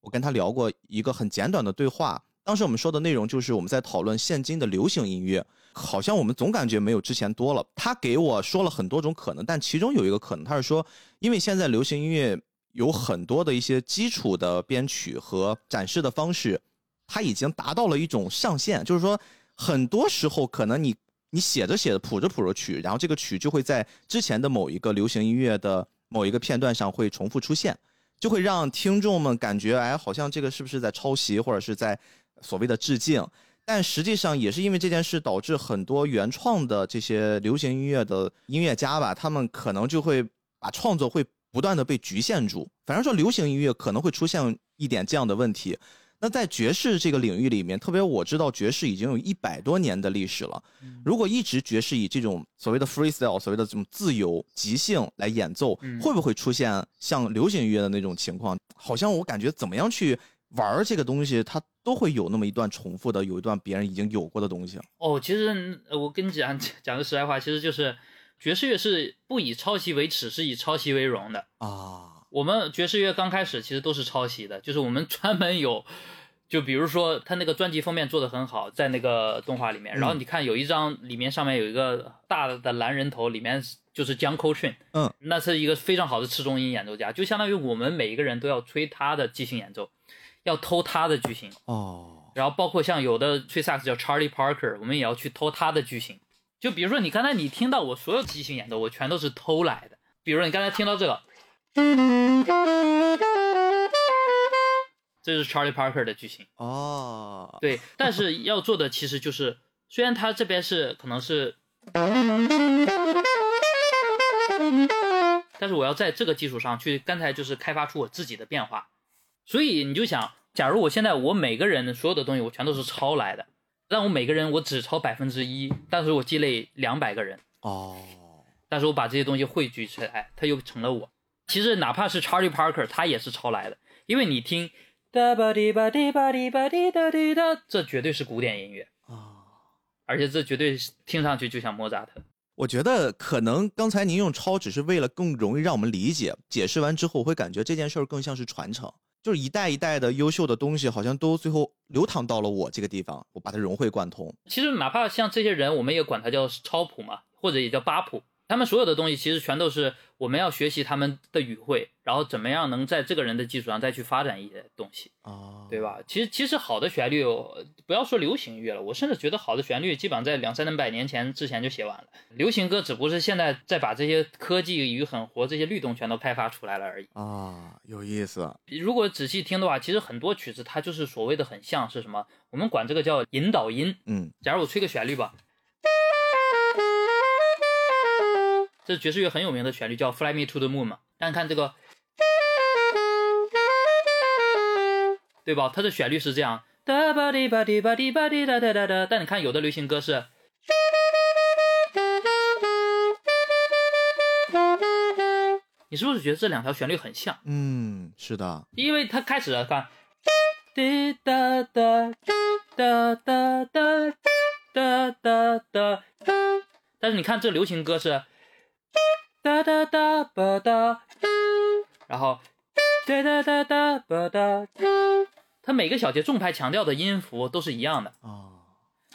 A: 我跟他聊过一个很简短的对话。当时我们说的内容就是我们在讨论现今的流行音乐，好像我们总感觉没有之前多了。他给我说了很多种可能，但其中有一个可能，他是说，因为现在流行音乐。有很多的一些基础的编曲和展示的方式，它已经达到了一种上限。就是说，很多时候可能你你写着写着谱着谱着曲，然后这个曲就会在之前的某一个流行音乐的某一个片段上会重复出现，就会让听众们感觉，哎，好像这个是不是在抄袭或者是在所谓的致敬？但实际上也是因为这件事导致很多原创的这些流行音乐的音乐家吧，他们可能就会把创作会。不断的被局限住，反正说流行音乐可能会出现一点这样的问题。那在爵士这个领域里面，特别我知道爵士已经有一百多年的历史了。如果一直爵士以这种所谓的 freestyle，所谓的这种自由即兴来演奏，会不会出现像流行音乐的那种情况？好像我感觉怎么样去玩这个东西，它都会有那么一段重复的，有一段别人已经有过的东西。
B: 哦，其实我跟你讲讲个实在话，其实就是。爵士乐是不以抄袭为耻，是以抄袭为荣的啊。我们爵士乐刚开始其实都是抄袭的，就是我们 专门有，就比如说他那个专辑封面做的很好，在那个动画里面，然后你看有一张里面上面有一个大的蓝人头，里面就是江 o 逊，嗯，那是一个非常好的次中音演奏家，就相当于我们每一个人都要吹他的即兴演奏，要偷他的句型哦。然后包括像有的吹萨克斯叫 Charlie Parker，我们也要去偷他的句型。就比如说，你刚才你听到我所有即兴演奏，我全都是偷来的。比如说，你刚才听到这个，这是 Charlie Parker 的句型哦。对，但是要做的其实就是，虽然他这边是可能是，但是我要在这个基础上去，刚才就是开发出我自己的变化。所以你就想，假如我现在我每个人的所有的东西，我全都是抄来的。让我每个人我只抄百分之一，但是我积累两百个人哦，但是我把这些东西汇聚起来，它又成了我。其实哪怕是 Charlie Parker，他也是抄来的，因为你听哒吧滴吧滴吧滴吧滴哒滴哒，这绝对是古典音乐啊，而且这绝对听上去就像莫扎特。
A: 我觉得可能刚才您用抄只是为了更容易让我们理解，解释完之后我会感觉这件事儿更像是传承。就是一代一代的优秀的东西，好像都最后流淌到了我这个地方，我把它融会贯通。
B: 其实哪怕像这些人，我们也管他叫超普嘛，或者也叫八普，他们所有的东西其实全都是我们要学习他们的语汇，然后怎么样能在这个人的基础上再去发展一些东西啊，对吧？其实其实好的旋律，不要说流行乐了，我甚至觉得好的旋律基本上在两三百年前之前就写完了。流行歌只不过是现在在把这些科技与狠活这些律动全都开发出来了而已
A: 啊，有意思。
B: 如果仔细听的话，其实很多曲子它就是所谓的很像是什么？我们管这个叫引导音。嗯，假如我吹个旋律吧。这爵士乐很有名的旋律叫《Fly Me to the Moon》嘛，大家看这个，对吧？它的旋律是这样，哒吧滴吧滴吧滴吧滴哒哒哒哒。但你看有的流行歌是，你是不是觉得这两条旋律很像？
A: 嗯，是的，
B: 因为它开始看，滴哒哒哒哒哒哒哒哒，但是你看这流行歌是。哒哒哒吧哒，然后哒哒哒哒吧哒，它每个小节重拍强调的音符都是一样的哦。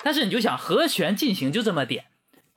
B: 但是你就想和弦进行就这么点，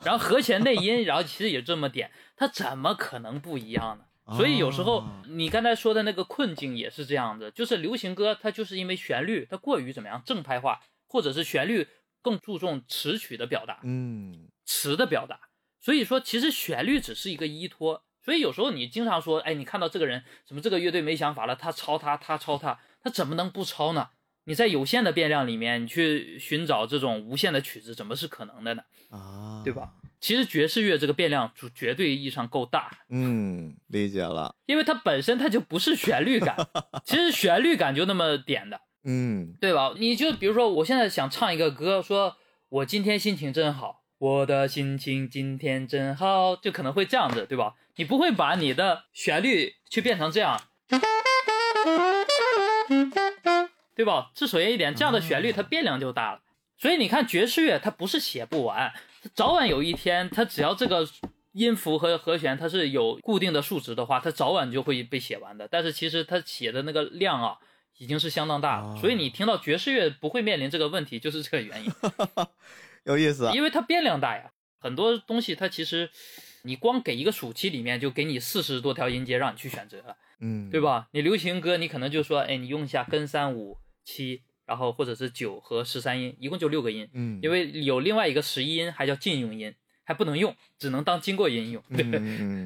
B: 然后和弦内音，然后其实也这么点，它怎么可能不一样呢？所以有时候你刚才说的那个困境也是这样的，就是流行歌它就是因为旋律它过于怎么样正拍化，或者是旋律更注重词曲的表达，嗯，词的表达。所以说，其实旋律只是一个依托。所以有时候你经常说，哎，你看到这个人，什么这个乐队没想法了，他抄他，他抄他，他怎么能不抄呢？你在有限的变量里面，你去寻找这种无限的曲子，怎么是可能的呢？啊，对吧？其实爵士乐这个变量就绝对意义上够大。
A: 嗯，理解了。
B: 因为它本身它就不是旋律感，其实旋律感就那么点的。嗯，对吧？你就比如说，我现在想唱一个歌，说我今天心情真好。我的心情今天真好，就可能会这样子，对吧？你不会把你的旋律去变成这样，对吧？这首先一点，这样的旋律它变量就大了。所以你看爵士乐，它不是写不完，早晚有一天，它只要这个音符和和弦它是有固定的数值的话，它早晚就会被写完的。但是其实它写的那个量啊，已经是相当大了。所以你听到爵士乐不会面临这个问题，就是这个原因。
A: 有意思，
B: 因为它变量大呀，很多东西它其实，你光给一个暑期里面就给你四十多条音阶让你去选择，嗯，对吧？你流行歌你可能就说，哎，你用一下根三五七，然后或者是九和十三音，一共就六个音，嗯，因为有另外一个十一音还叫禁用音，还不能用，只能当经过音用。对，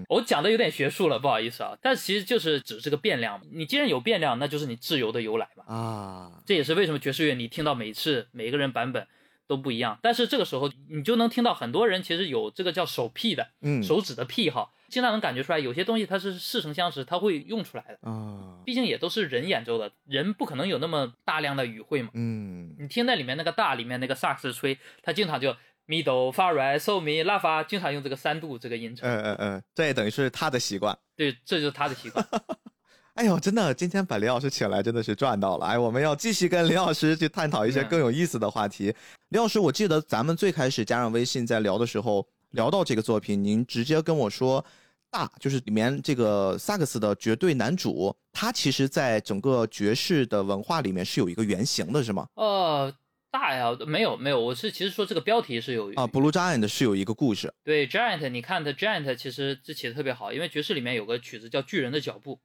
B: 我讲的有点学术了，不好意思啊，但其实就是指这个变量嘛。你既然有变量，那就是你自由的由来嘛。啊，这也是为什么爵士乐你听到每次每个人版本。都不一样，但是这个时候你就能听到很多人其实有这个叫手癖的，嗯，手指的癖好，经常能感觉出来有些东西它是似曾相识，它会用出来的啊。毕竟也都是人演奏的，人不可能有那么大量的语汇嘛，嗯。你听那里面那个大里面那个萨克斯吹，他经常就咪哆发来嗦咪拉发，经常用这个三度这个音程，
A: 嗯嗯嗯，这也等于是他的习惯，
B: 对，这就是他的习惯。
A: 哎呦，真的，今天把林老师请来真的是赚到了！哎，我们要继续跟林老师去探讨一些更有意思的话题。林老师，我记得咱们最开始加上微信在聊的时候，聊到这个作品，您直接跟我说，大就是里面这个萨克斯的绝对男主，他其实在整个爵士的文化里面是有一个原型的，是吗？
B: 呃，大呀，没有没有，我是其实说这个标题是有
A: 啊，Blue Giant 是有一个故事。
B: 对，Giant，你看的 Giant 其实这写的特别好，因为爵士里面有个曲子叫巨人的脚步。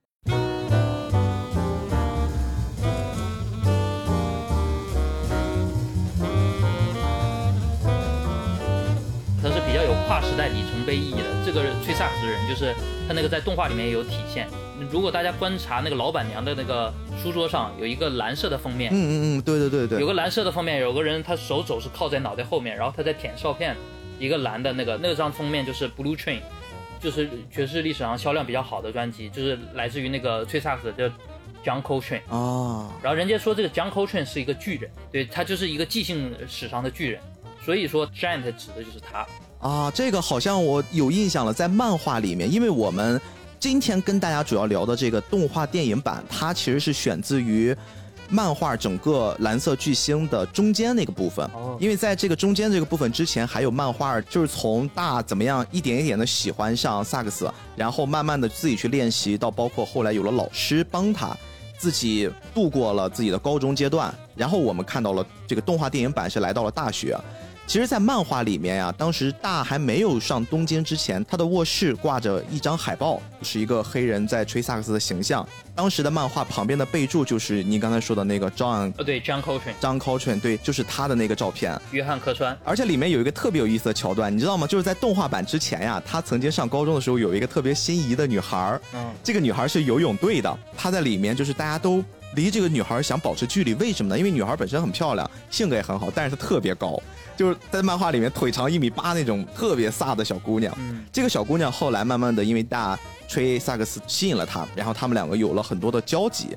B: 跨时代里程碑意义的这个崔萨克斯的人，就是他那个在动画里面也有体现。如果大家观察那个老板娘的那个书桌上有一个蓝色的封面，
A: 嗯嗯嗯，对对对对，
B: 有个蓝色的封面，有个人他手肘是靠在脑袋后面，然后他在舔哨片，一个蓝的那个那张封面就是 Blue Train，就是爵士历史上销量比较好的专辑，就是来自于那个崔萨克斯叫 John Coltrane 啊。然后人家说这个 John Coltrane 是一个巨人，对他就是一个即兴史上的巨人，所以说 Giant 指的就是他。
A: 啊，这个好像我有印象了，在漫画里面，因为我们今天跟大家主要聊的这个动画电影版，它其实是选自于漫画整个蓝色巨星的中间那个部分。哦。因为在这个中间这个部分之前，还有漫画，就是从大怎么样一点一点的喜欢上萨克斯，然后慢慢的自己去练习，到包括后来有了老师帮他，自己度过了自己的高中阶段，然后我们看到了这个动画电影版是来到了大学。其实，在漫画里面呀，当时大还没有上东京之前，他的卧室挂着一张海报，是一个黑人在吹萨克斯的形象。当时的漫画旁边的备注就是你刚才说的那个 John，
B: 哦，对，John Coltrane，John
A: Coltrane，对，就是他的那个照片。
B: 约翰客川。
A: 而且里面有一个特别有意思的桥段，你知道吗？就是在动画版之前呀，他曾经上高中的时候有一个特别心仪的女孩儿，嗯，这个女孩是游泳队的，她在里面就是大家都离这个女孩想保持距离，为什么呢？因为女孩本身很漂亮，性格也很好，但是她特别高。就是在漫画里面腿长一米八那种特别飒的小姑娘，这个小姑娘后来慢慢的因为大吹萨克斯吸引了他，然后他们两个有了很多的交集。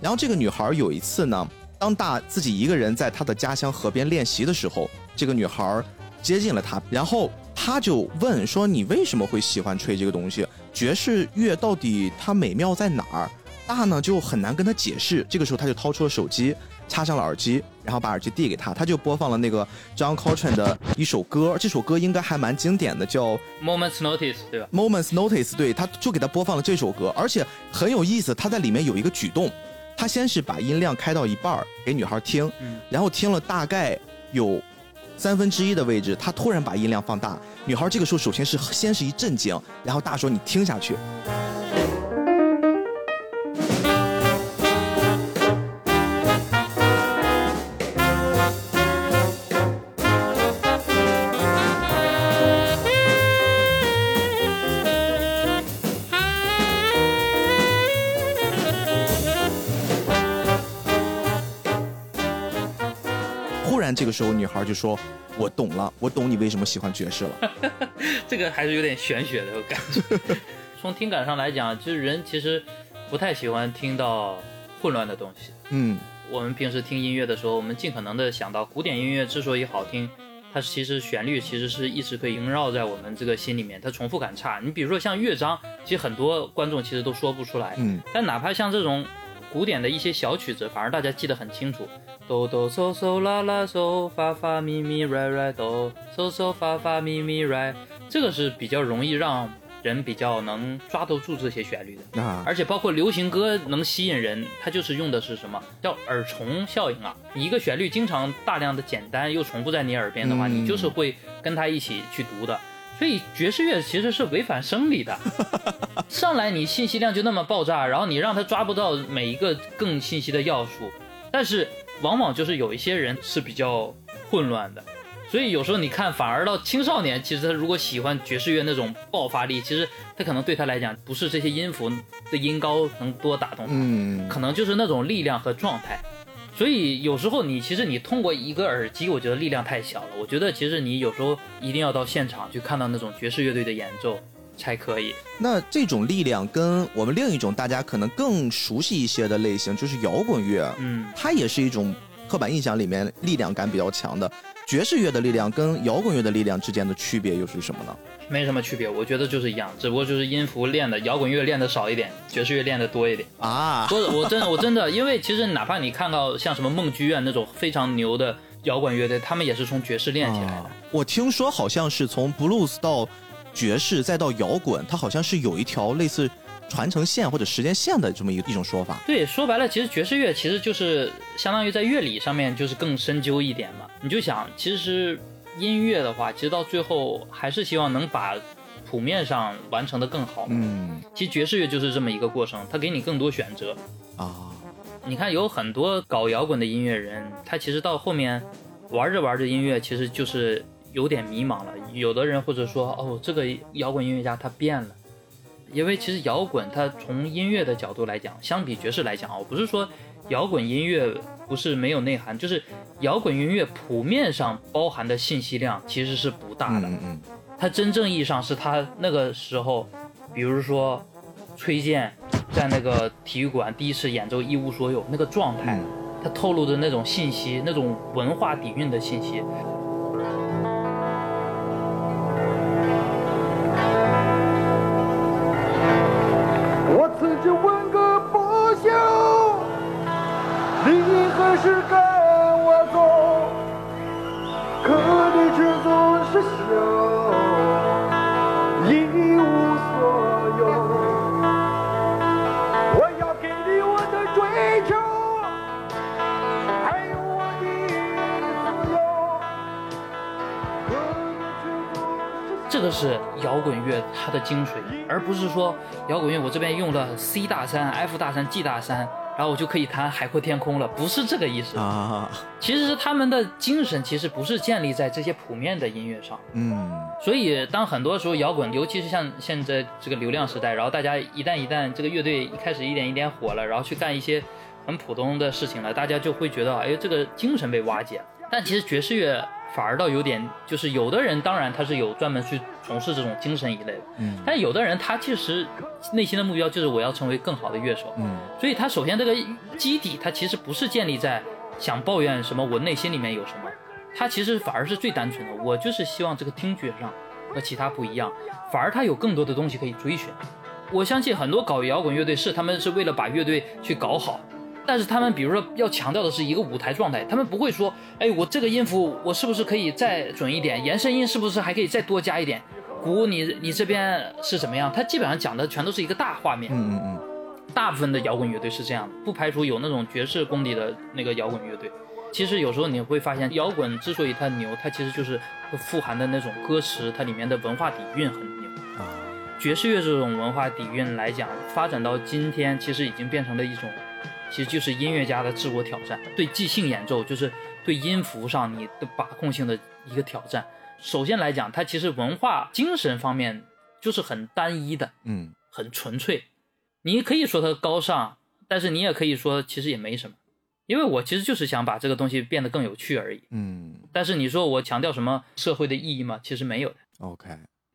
A: 然后这个女孩有一次呢，当大自己一个人在她的家乡河边练习的时候，这个女孩接近了他，然后他就问说：“你为什么会喜欢吹这个东西？爵士乐到底它美妙在哪儿？”大呢就很难跟他解释。这个时候他就掏出了手机。插上了耳机，然后把耳机递给他，他就播放了那个 John Coltrane 的一首歌，这首歌应该还蛮经典的，叫
B: Moments Notice，对吧
A: ？Moments Notice，对，他就给他播放了这首歌，而且很有意思，他在里面有一个举动，他先是把音量开到一半给女孩听，然后听了大概有三分之一的位置，他突然把音量放大，女孩这个时候首先是先是一震惊，然后大说你听下去。这个时候，女孩就说：“我懂了，我懂你为什么喜欢爵士了。”
B: 这个还是有点玄学的感觉。从听感上来讲，就是人其实不太喜欢听到混乱的东西。嗯，我们平时听音乐的时候，我们尽可能的想到，古典音乐之所以好听，它其实旋律其实是一直可以萦绕在我们这个心里面，它重复感差。你比如说像乐章，其实很多观众其实都说不出来。嗯，但哪怕像这种古典的一些小曲子，反而大家记得很清楚。哆哆嗦嗦啦啦嗦发发咪咪来来哆嗦嗦发发咪咪来，这个是比较容易让人比较能抓得住这些旋律的啊。而且包括流行歌能吸引人，它就是用的是什么叫耳虫效应啊？一个旋律经常大量的简单又重复在你耳边的话，你就是会跟它一起去读的。所以爵士乐其实是违反生理的，上来你信息量就那么爆炸，然后你让他抓不到每一个更信息的要素，但是。往往就是有一些人是比较混乱的，所以有时候你看，反而到青少年，其实他如果喜欢爵士乐那种爆发力，其实他可能对他来讲，不是这些音符的音高能多打动他，嗯，可能就是那种力量和状态。所以有时候你其实你通过一个耳机，我觉得力量太小了。我觉得其实你有时候一定要到现场去看到那种爵士乐队的演奏。才可以。
A: 那这种力量跟我们另一种大家可能更熟悉一些的类型，就是摇滚乐。嗯，它也是一种刻板印象里面力量感比较强的。爵士乐的力量跟摇滚乐的力量之间的区别又是什么呢？
B: 没什么区别，我觉得就是一样，只不过就是音符练的摇滚乐练的少一点，爵士乐练的多一点啊。不是，我真的我真的，因为其实哪怕你看到像什么梦剧院那种非常牛的摇滚乐队，他们也是从爵士练起来的。
A: 我听说好像是从 blues 到。爵士再到摇滚，它好像是有一条类似传承线或者时间线的这么一一种说法。
B: 对，说白了，其实爵士乐其实就是相当于在乐理上面就是更深究一点嘛。你就想，其实音乐的话，其实到最后还是希望能把谱面上完成的更好。嗯，其实爵士乐就是这么一个过程，它给你更多选择啊。你看，有很多搞摇滚的音乐人，他其实到后面玩着玩着音乐，其实就是。有点迷茫了，有的人或者说哦，这个摇滚音乐家他变了，因为其实摇滚它从音乐的角度来讲，相比爵士来讲啊，我不是说摇滚音乐不是没有内涵，就是摇滚音乐谱面上包含的信息量其实是不大的。嗯嗯。它真正意义上是它那个时候，比如说崔健在那个体育馆第一次演奏《一无所有》那个状态，他透露的那种信息，那种文化底蕴的信息。
C: 我自己问个不休，你何时跟我走？可你却总是笑，一无所有。我要给你我的追求，还有我的自由。
B: 这个是摇滚乐它的精髓，而不是说摇滚乐我这边用了 C 大三、F 大三、G 大三，然后我就可以弹海阔天空了，不是这个意思啊。其实是他们的精神其实不是建立在这些普面的音乐上，嗯。所以当很多时候摇滚，尤其是像现在这个流量时代，然后大家一旦一旦这个乐队一开始一点一点火了，然后去干一些很普通的事情了，大家就会觉得哎，这个精神被瓦解。但其实爵士乐。反而倒有点，就是有的人当然他是有专门去从事这种精神一类的，嗯，但有的人他其实内心的目标就是我要成为更好的乐手，嗯，所以他首先这个基底他其实不是建立在想抱怨什么我内心里面有什么，他其实反而是最单纯的，我就是希望这个听觉上和其他不一样，反而他有更多的东西可以追寻。我相信很多搞摇滚乐队是他们是为了把乐队去搞好。但是他们比如说要强调的是一个舞台状态，他们不会说，哎，我这个音符我是不是可以再准一点？延伸音是不是还可以再多加一点？鼓你你这边是怎么样？他基本上讲的全都是一个大画面。嗯嗯嗯。大部分的摇滚乐队是这样的，不排除有那种爵士功底的那个摇滚乐队。其实有时候你会发现，摇滚之所以它牛，它其实就是富含的那种歌词，它里面的文化底蕴很牛。啊。爵士乐这种文化底蕴来讲，发展到今天，其实已经变成了一种。其实就是音乐家的自我挑战，对即兴演奏，就是对音符上你的把控性的一个挑战。首先来讲，它其实文化精神方面就是很单一的，嗯，很纯粹。你可以说它高尚，但是你也可以说其实也没什么，因为我其实就是想把这个东西变得更有趣而已，嗯。但是你说我强调什么社会的意义吗？其实没有的。
A: OK。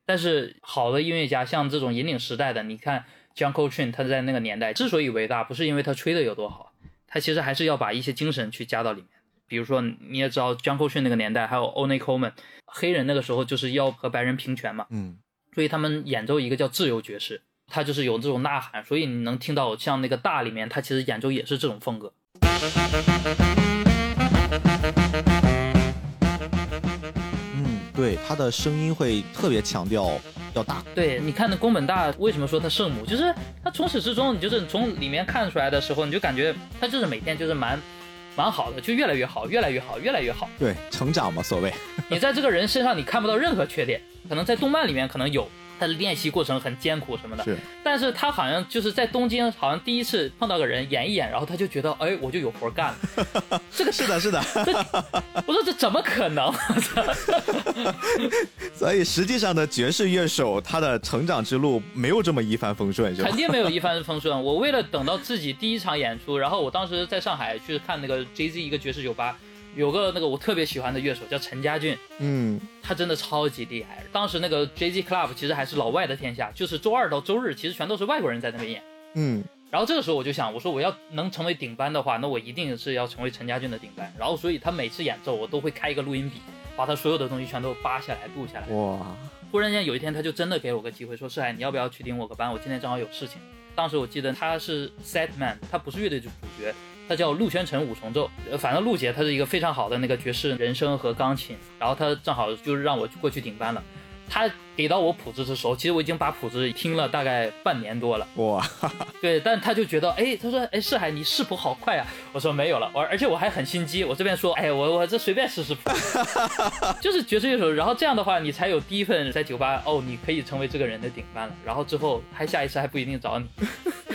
B: 但是好的音乐家，像这种引领时代的，你看。John Coltrane 他在那个年代之所以伟大，不是因为他吹的有多好，他其实还是要把一些精神去加到里面。比如说你也知道 John Coltrane 那个年代，还有 Ornette Coleman，黑人那个时候就是要和白人平权嘛，嗯，所以他们演奏一个叫自由爵士，他就是有这种呐喊，所以你能听到像那个大里面，他其实演奏也是这种风格。
A: 嗯，对，他的声音会特别强调。要大，
B: 对，你看那宫本大为什么说他圣母？就是他从始至终，你就是从里面看出来的时候，你就感觉他就是每天就是蛮，蛮好的，就越来越好，越来越好，越来越好。
A: 对，成长嘛，所谓。
B: 你在这个人身上你看不到任何缺点，可能在动漫里面可能有。他的练习过程很艰苦什么的，
A: 是，
B: 但是他好像就是在东京，好像第一次碰到个人演一演，然后他就觉得，哎，我就有活干了。这个
A: 是的，是的。
B: 我说这怎么可能？
A: 所以实际上的爵士乐手，他的成长之路没有这么一帆风顺，
B: 肯定没有一帆风顺。我为了等到自己第一场演出，然后我当时在上海去看那个 J Z 一个爵士酒吧。有个那个我特别喜欢的乐手叫陈家俊，嗯，他真的超级厉害。当时那个 J Z Club 其实还是老外的天下，就是周二到周日其实全都是外国人在那边演，嗯。然后这个时候我就想，我说我要能成为顶班的话，那我一定是要成为陈家俊的顶班。然后所以他每次演奏我都会开一个录音笔，把他所有的东西全都扒下来录下来。哇！忽然间有一天他就真的给我个机会，说：“是海，你要不要去顶我个班？我今天正好有事情。”当时我记得他是 Set Man，他不是乐队主主角。他叫陆宣成五重奏，呃，反正陆姐她是一个非常好的那个爵士人声和钢琴，然后她正好就是让我过去顶班了，她。给到我谱子的时候，其实我已经把谱子听了大概半年多了。哇，对，但他就觉得，哎，他说，哎，世海，你视谱好快啊。我说没有了，我而且我还很心机，我这边说，哎，我我这随便试试谱，就是爵士乐手。然后这样的话，你才有第一份在酒吧，哦，你可以成为这个人的顶班了。然后之后还下一次还不一定找你，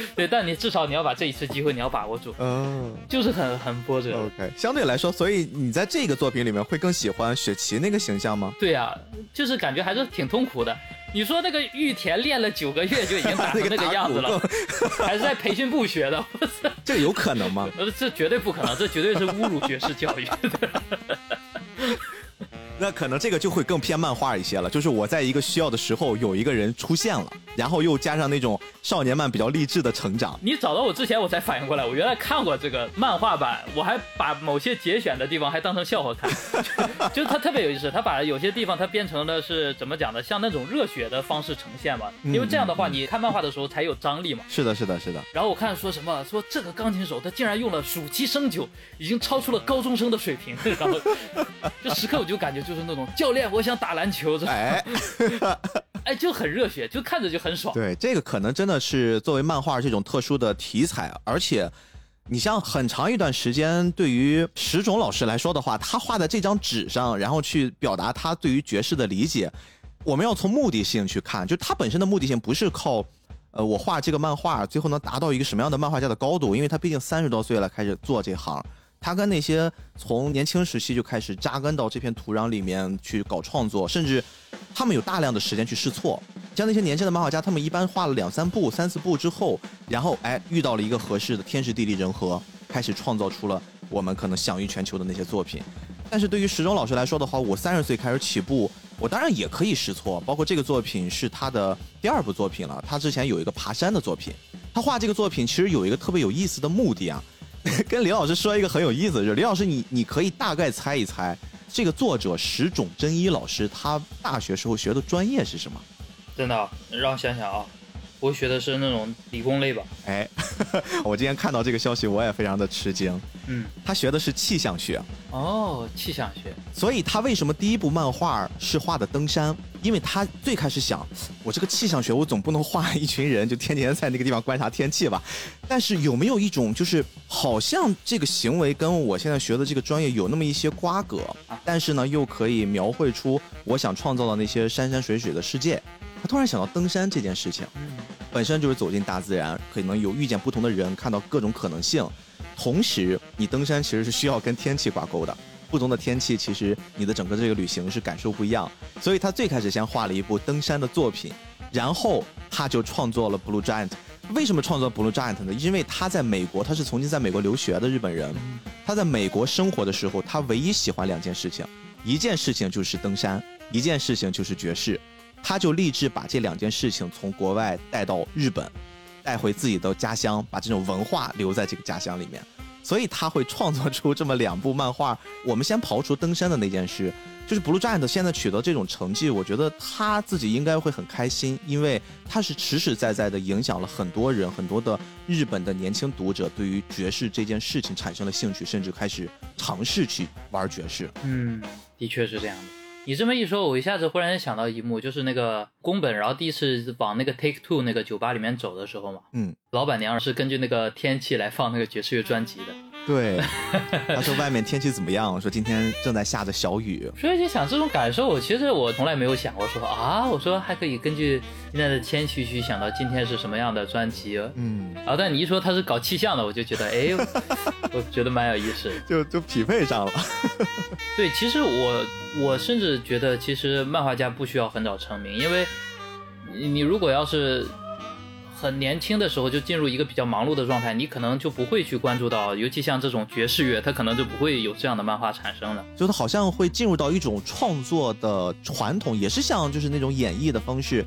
B: 对，但你至少你要把这一次机会你要把握住。嗯，就是很很波折。
A: OK，相对来说，所以你在这个作品里面会更喜欢雪琪那个形象吗？
B: 对呀，就是感觉还是挺痛苦。苦的，你说那个玉田练了九个月就已经打成 那个样子了，还是在培训部学的？
A: 这有可能吗？
B: 这绝对不可能，这绝对是侮辱爵士教育。
A: 那可能这个就会更偏漫画一些了，就是我在一个需要的时候有一个人出现了，然后又加上那种少年漫比较励志的成长。
B: 你找到我之前，我才反应过来，我原来看过这个漫画版，我还把某些节选的地方还当成笑话看，就是他特别有意思，他把有些地方他变成了是怎么讲的，像那种热血的方式呈现嘛，因为这样的话你看漫画的时候才有张力嘛。
A: 是的，是的，是的。
B: 然后我看说什么，说这个钢琴手他竟然用了暑期生酒，已经超出了高中生的水平，然后就时刻我就感觉就是那种教练。我想打篮球，这哎，哎，就很热血，就看着就很爽。
A: 对，这个可能真的是作为漫画这种特殊的题材，而且，你像很长一段时间，对于石冢老师来说的话，他画在这张纸上，然后去表达他对于爵士的理解，我们要从目的性去看，就他本身的目的性不是靠，呃，我画这个漫画最后能达到一个什么样的漫画家的高度，因为他毕竟三十多岁了开始做这行，他跟那些从年轻时期就开始扎根到这片土壤里面去搞创作，甚至他们有大量的时间去试错。像那些年轻的漫画家，他们一般画了两三部、三四部之后，然后哎遇到了一个合适的天时地利人和，开始创造出了我们可能享誉全球的那些作品。但是对于石中老师来说的话，我三十岁开始起步，我当然也可以试错。包括这个作品是他的第二部作品了，他之前有一个爬山的作品，他画这个作品其实有一个特别有意思的目的啊。跟李老师说一个很有意思的事，李老师你你可以大概猜一猜，这个作者石冢真一老师他大学时候学的专业是什么？
B: 真的，让我想想啊，我学的是那种理工类吧？
A: 哎，我今天看到这个消息，我也非常的吃惊。
B: 嗯，
A: 他学的是气象学。
B: 哦，气象学。
A: 所以他为什么第一部漫画是画的登山？因为他最开始想，我这个气象学，我总不能画一群人就天天在那个地方观察天气吧？但是有没有一种，就是好像这个行为跟我现在学的这个专业有那么一些瓜葛，但是呢，又可以描绘出我想创造的那些山山水水的世界？他突然想到登山这件事情，本身就是走进大自然，可能有遇见不同的人，看到各种可能性。同时，你登山其实是需要跟天气挂钩的，不同的天气，其实你的整个这个旅行是感受不一样。所以他最开始先画了一部登山的作品，然后他就创作了《Blue Giant》。为什么创作《Blue Giant》呢？因为他在美国，他是曾经在美国留学的日本人，他在美国生活的时候，他唯一喜欢两件事情，一件事情就是登山，一件事情就是爵士。他就立志把这两件事情从国外带到日本，带回自己的家乡，把这种文化留在这个家乡里面。所以他会创作出这么两部漫画。我们先刨除登山的那件事，就是《Blue Giant》现在取得这种成绩，我觉得他自己应该会很开心，因为他是实实在在的影响了很多人，很多的日本的年轻读者对于爵士这件事情产生了兴趣，甚至开始尝试去玩爵士。
B: 嗯，的确是这样的。你这么一说，我一下子忽然想到一幕，就是那个宫本，然后第一次往那个 Take Two 那个酒吧里面走的时候嘛，
A: 嗯，
B: 老板娘是根据那个天气来放那个爵士乐专辑的。
A: 对，他说外面天气怎么样？我说今天正在下着小雨。
B: 所以就想这种感受，我其实我从来没有想过说啊，我说还可以根据现在的天气去想到今天是什么样的专辑。
A: 嗯，
B: 然后但你一说他是搞气象的，我就觉得哎，我觉得蛮有意思，
A: 就就匹配上了。
B: 对，其实我我甚至觉得，其实漫画家不需要很早成名，因为你你如果要是。很年轻的时候就进入一个比较忙碌的状态，你可能就不会去关注到，尤其像这种爵士乐，它可能就不会有这样的漫画产生了。
A: 就它好像会进入到一种创作的传统，也是像就是那种演绎的方式。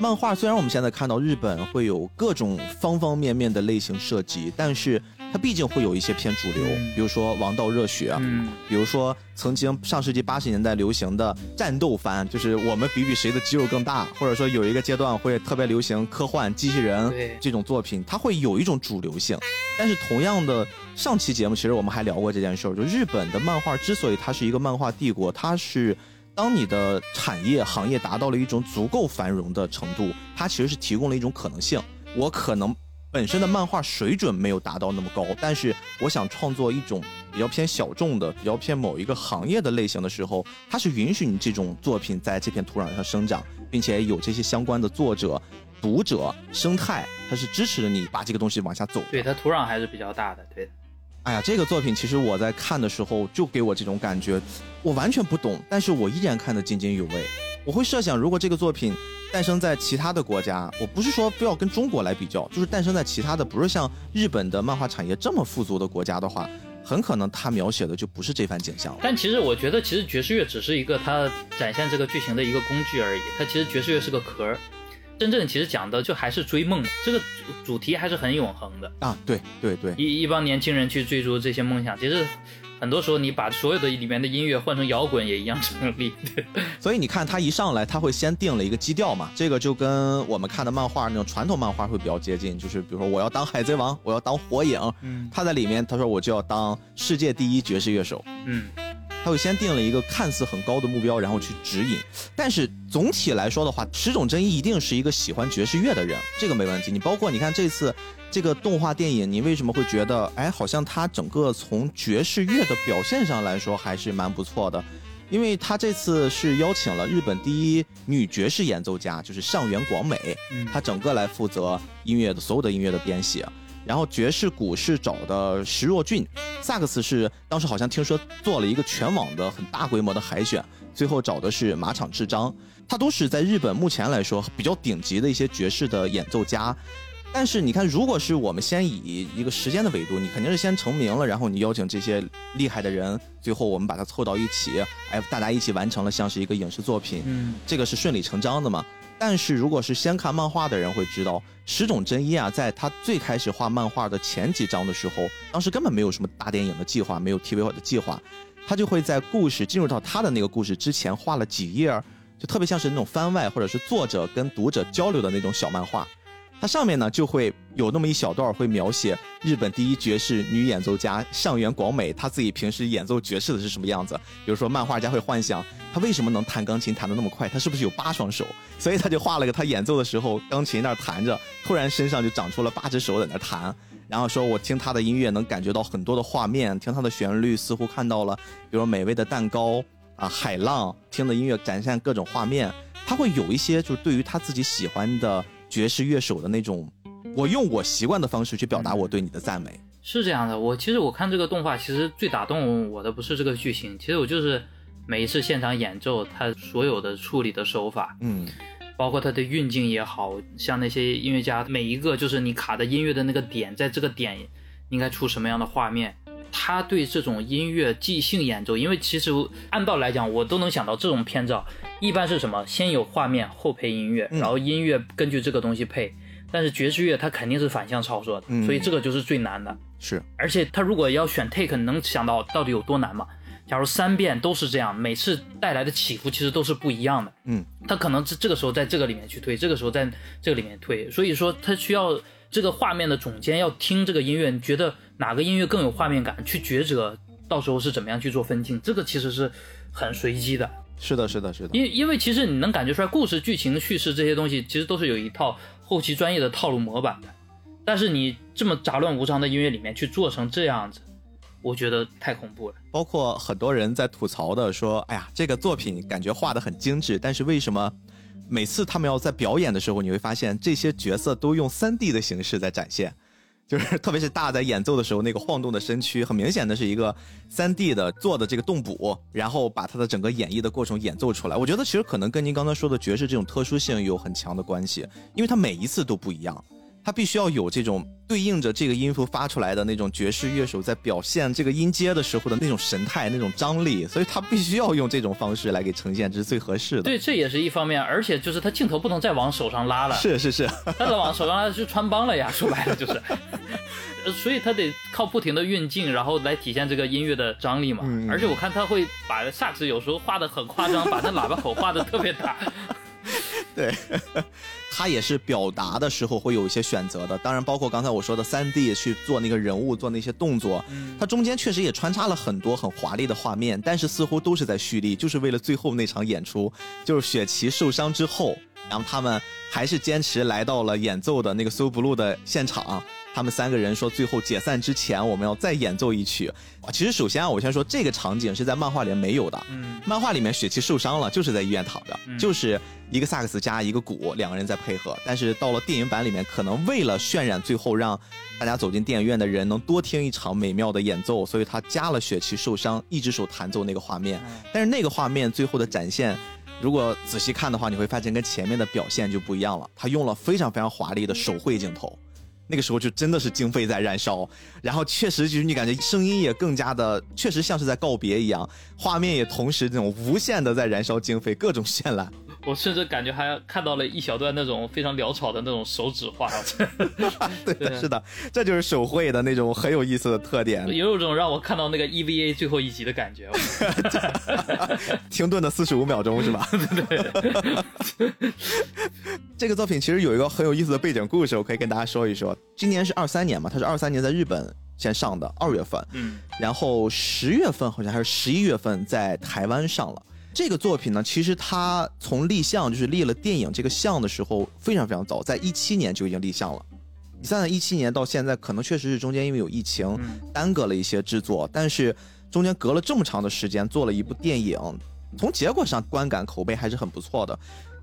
A: 漫画虽然我们现在看到日本会有各种方方面面的类型涉及，但是。它毕竟会有一些偏主流，比如说王道热血，
B: 嗯，
A: 比如说曾经上世纪八十年代流行的战斗番，就是我们比比谁的肌肉更大，或者说有一个阶段会特别流行科幻机器人这种作品，它会有一种主流性。但是同样的，上期节目其实我们还聊过这件事儿，就日本的漫画之所以它是一个漫画帝国，它是当你的产业行业达到了一种足够繁荣的程度，它其实是提供了一种可能性，我可能。本身的漫画水准没有达到那么高，但是我想创作一种比较偏小众的、比较偏某一个行业的类型的时候，它是允许你这种作品在这片土壤上生长，并且有这些相关的作者、读者、生态，它是支持着你把这个东西往下走。
B: 对，它土壤还是比较大的。对。
A: 哎呀，这个作品其实我在看的时候就给我这种感觉，我完全不懂，但是我依然看得津津有味。我会设想，如果这个作品。诞生在其他的国家，我不是说非要跟中国来比较，就是诞生在其他的，不是像日本的漫画产业这么富足的国家的话，很可能他描写的就不是这番景象。
B: 但其实我觉得，其实爵士乐只是一个它展现这个剧情的一个工具而已。它其实爵士乐是个壳，真正其实讲的就还是追梦，这个主题还是很永恒的
A: 啊。对对对，
B: 一一帮年轻人去追逐这些梦想，其实。很多时候，你把所有的里面的音乐换成摇滚也一样成立。
A: 所以你看，他一上来他会先定了一个基调嘛，这个就跟我们看的漫画那种传统漫画会比较接近，就是比如说我要当海贼王，我要当火影，
B: 嗯，
A: 他在里面他说我就要当世界第一爵士乐手，
B: 嗯。
A: 他会先定了一个看似很高的目标，然后去指引。但是总体来说的话，石冢真一一定是一个喜欢爵士乐的人，这个没问题。你包括你看这次这个动画电影，你为什么会觉得，哎，好像他整个从爵士乐的表现上来说还是蛮不错的？因为他这次是邀请了日本第一女爵士演奏家，就是上原广美，她整个来负责音乐的所有的音乐的编写。然后爵士鼓是找的石若俊，萨克斯是当时好像听说做了一个全网的很大规模的海选，最后找的是马场智章，他都是在日本目前来说比较顶级的一些爵士的演奏家。但是你看，如果是我们先以一个时间的维度，你肯定是先成名了，然后你邀请这些厉害的人，最后我们把它凑到一起，哎，大家一起完成了像是一个影视作品，嗯，这个是顺理成章的嘛。但是如果是先看漫画的人会知道，十种真一啊，在他最开始画漫画的前几章的时候，当时根本没有什么大电影的计划，没有 TV 的计划，他就会在故事进入到他的那个故事之前画了几页，就特别像是那种番外或者是作者跟读者交流的那种小漫画。它上面呢就会有那么一小段会描写日本第一爵士女演奏家上原广美，她自己平时演奏爵士的是什么样子。比如说，漫画家会幻想她为什么能弹钢琴弹得那么快，她是不是有八双手？所以他就画了个她演奏的时候，钢琴那儿弹着，突然身上就长出了八只手在那弹。然后说我听她的音乐能感觉到很多的画面，听她的旋律似乎看到了，比如美味的蛋糕啊，海浪，听的音乐展现各种画面。他会有一些就是对于他自己喜欢的。爵士乐手的那种，我用我习惯的方式去表达我对你的赞美，
B: 是这样的。我其实我看这个动画，其实最打动我的不是这个剧情，其实我就是每一次现场演奏，他所有的处理的手法，嗯，包括他的运镜也好像那些音乐家每一个就是你卡的音乐的那个点，在这个点应该出什么样的画面。他对这种音乐即兴演奏，因为其实按道理来讲，我都能想到这种片照一般是什么，先有画面后配音乐，然后音乐根据这个东西配。但是爵士乐它肯定是反向操作的，所以这个就是最难的。
A: 是，
B: 而且他如果要选 take，能想到到底有多难吗？假如三遍都是这样，每次带来的起伏其实都是不一样的。嗯，他可能这这个时候在这个里面去推，这个时候在这个里面推，所以说他需要这个画面的总监要听这个音乐，你觉得。哪个音乐更有画面感？去抉择，到时候是怎么样去做分镜？这个其实是很随机的。
A: 是的，是的，是的。
B: 因因为其实你能感觉出来，故事、剧情、叙事这些东西，其实都是有一套后期专业的套路模板的。但是你这么杂乱无章的音乐里面去做成这样子，我觉得太恐怖了。
A: 包括很多人在吐槽的说：“哎呀，这个作品感觉画的很精致，但是为什么每次他们要在表演的时候，你会发现这些角色都用三 D 的形式在展现？”就是，特别是大在演奏的时候，那个晃动的身躯，很明显的是一个三 D 的做的这个动捕，然后把他的整个演绎的过程演奏出来。我觉得其实可能跟您刚才说的爵士这种特殊性有很强的关系，因为它每一次都不一样。他必须要有这种对应着这个音符发出来的那种爵士乐手在表现这个音阶的时候的那种神态、那种张力，所以他必须要用这种方式来给呈现，这是最合适的。
B: 对，这也是一方面，而且就是他镜头不能再往手上拉了。
A: 是是是，
B: 他再往手上拉就穿帮了呀，说白了就是，所以他得靠不停的运镜，然后来体现这个音乐的张力嘛。而且我看他会把萨克斯有时候画的很夸张，把那喇叭口画的特别大。
A: 对，他也是表达的时候会有一些选择的，当然包括刚才我说的三 D 去做那个人物做那些动作，它中间确实也穿插了很多很华丽的画面，但是似乎都是在蓄力，就是为了最后那场演出，就是雪琪受伤之后，然后他们还是坚持来到了演奏的那个 So Blue 的现场。他们三个人说，最后解散之前，我们要再演奏一曲。其实，首先啊，我先说这个场景是在漫画里没有的。嗯，漫画里面雪琪受伤了，就是在医院躺着，就是一个萨克斯加一个鼓，两个人在配合。但是到了电影版里面，可能为了渲染最后让大家走进电影院的人能多听一场美妙的演奏，所以他加了雪琪受伤，一只手弹奏那个画面。但是那个画面最后的展现，如果仔细看的话，你会发现跟前面的表现就不一样了。他用了非常非常华丽的手绘镜头。那个时候就真的是经费在燃烧，然后确实就是你感觉声音也更加的，确实像是在告别一样，画面也同时这种无限的在燃烧经费，各种绚烂。
B: 我甚至感觉还看到了一小段那种非常潦草的那种手指画。
A: 对的，是的，这就是手绘的那种很有意思的特点。
B: 也有种让我看到那个 EVA 最后一集的感觉。
A: 停顿的四十五秒钟是吧？
B: 对。
A: 这个作品其实有一个很有意思的背景故事，我可以跟大家说一说。今年是二三年嘛，它是二三年在日本先上的二月份，嗯，然后十月份好像还是十一月份在台湾上了。这个作品呢，其实它从立项就是立了电影这个项的时候非常非常早，在一七年就已经立项了。你算算一七年到现在，可能确实是中间因为有疫情耽搁了一些制作，但是中间隔了这么长的时间做了一部电影，从结果上观感口碑还是很不错的。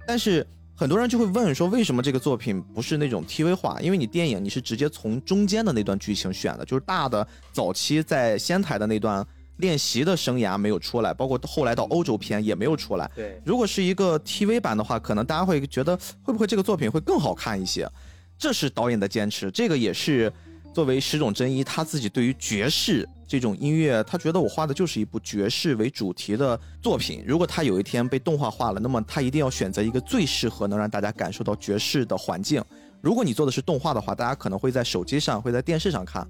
A: 但是很多人就会问说，为什么这个作品不是那种 TV 化？因为你电影你是直接从中间的那段剧情选的，就是大的早期在仙台的那段练习的生涯没有出来，包括后来到欧洲篇也没有出来。
B: 对，
A: 如果是一个 TV 版的话，可能大家会觉得会不会这个作品会更好看一些？这是导演的坚持，这个也是作为十种真一他自己对于爵士。这种音乐，他觉得我画的就是一部爵士为主题的作品。如果他有一天被动画化了，那么他一定要选择一个最适合能让大家感受到爵士的环境。如果你做的是动画的话，大家可能会在手机上、会在电视上看。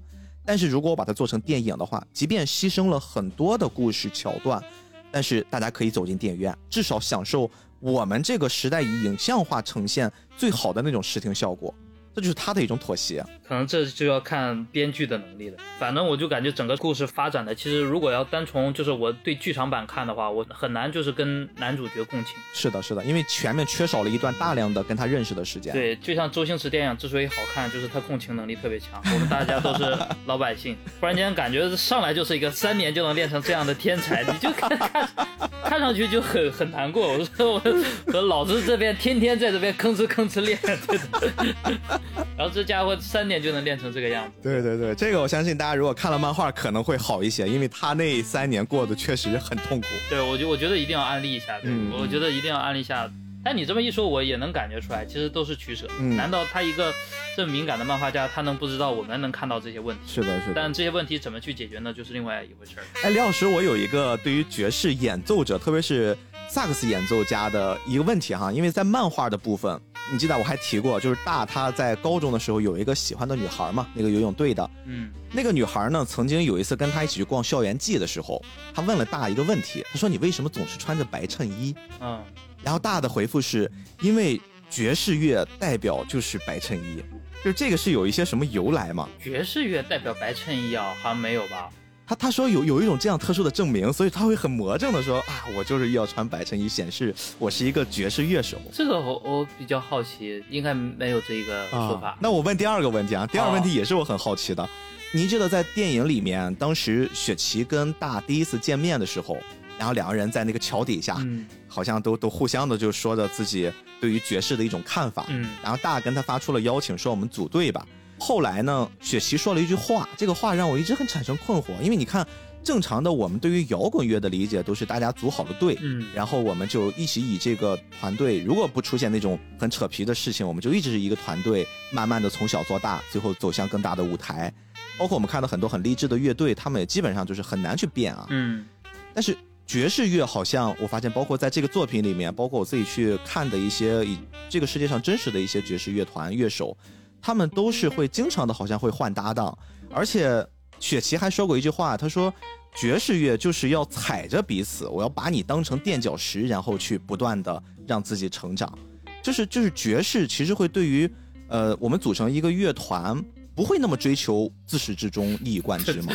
A: 但是如果我把它做成电影的话，即便牺牲了很多的故事桥段，但是大家可以走进电影院，至少享受我们这个时代以影像化呈现最好的那种视听效果。这就是他的一种妥协，
B: 可能这就要看编剧的能力了。反正我就感觉整个故事发展的，其实如果要单从就是我对剧场版看的话，我很难就是跟男主角共情。
A: 是的，是的，因为前面缺少了一段大量的跟他认识的时间。
B: 对，就像周星驰电影之所以好看，就是他共情能力特别强。我们大家都是老百姓，突然间感觉上来就是一个三年就能练成这样的天才，你就看看看上去就很很难过。我说我和老子这边天天在这边吭哧吭哧练。然后这家伙三年就能练成这个样子。
A: 对对对，这个我相信大家如果看了漫画可能会好一些，因为他那三年过得确实很痛苦。
B: 对，我觉我觉得一定要安利一下，嗯，我觉得一定要安利一下。但你这么一说，我也能感觉出来，其实都是取舍。难道他一个这么敏感的漫画家，他能不知道我们能看到这些问题？
A: 是的，是的。
B: 但这些问题怎么去解决呢？就是另外一回事儿。
A: 哎，李老师，我有一个对于爵士演奏者，特别是萨克斯演奏家的一个问题哈，因为在漫画的部分。你记得我还提过，就是大他在高中的时候有一个喜欢的女孩嘛，那个游泳队的，
B: 嗯，
A: 那个女孩呢，曾经有一次跟他一起去逛校园季的时候，他问了大一个问题，他说你为什么总是穿着白衬衣？
B: 嗯，
A: 然后大的回复是因为爵士乐代表就是白衬衣，就这个是有一些什么由来吗？
B: 爵士乐代表白衬衣啊，好像没有吧？
A: 他他说有有一种这样特殊的证明，所以他会很魔怔的说啊，我就是要穿白衬衣显示我是一个爵士乐手。
B: 这个我我比较好奇，应该没有这个说法。
A: 那我问第二个问题啊，第二个问题也是我很好奇的，您记得在电影里面，当时雪琪跟大第一次见面的时候，然后两个人在那个桥底下，好像都都互相的就说着自己对于爵士的一种看法，
B: 嗯，
A: 然后大跟他发出了邀请，说我们组队吧。后来呢，雪琪说了一句话，这个话让我一直很产生困惑。因为你看，正常的我们对于摇滚乐的理解都是大家组好了队，
B: 嗯，
A: 然后我们就一起以这个团队，如果不出现那种很扯皮的事情，我们就一直是一个团队，慢慢的从小做大，最后走向更大的舞台。包括我们看到很多很励志的乐队，他们也基本上就是很难去变啊，
B: 嗯。
A: 但是爵士乐好像我发现，包括在这个作品里面，包括我自己去看的一些以这个世界上真实的一些爵士乐团乐手。他们都是会经常的，好像会换搭档，而且雪琪还说过一句话，他说爵士乐就是要踩着彼此，我要把你当成垫脚石，然后去不断的让自己成长，就是就是爵士其实会对于呃我们组成一个乐团不会那么追求自始至终一以贯之吗？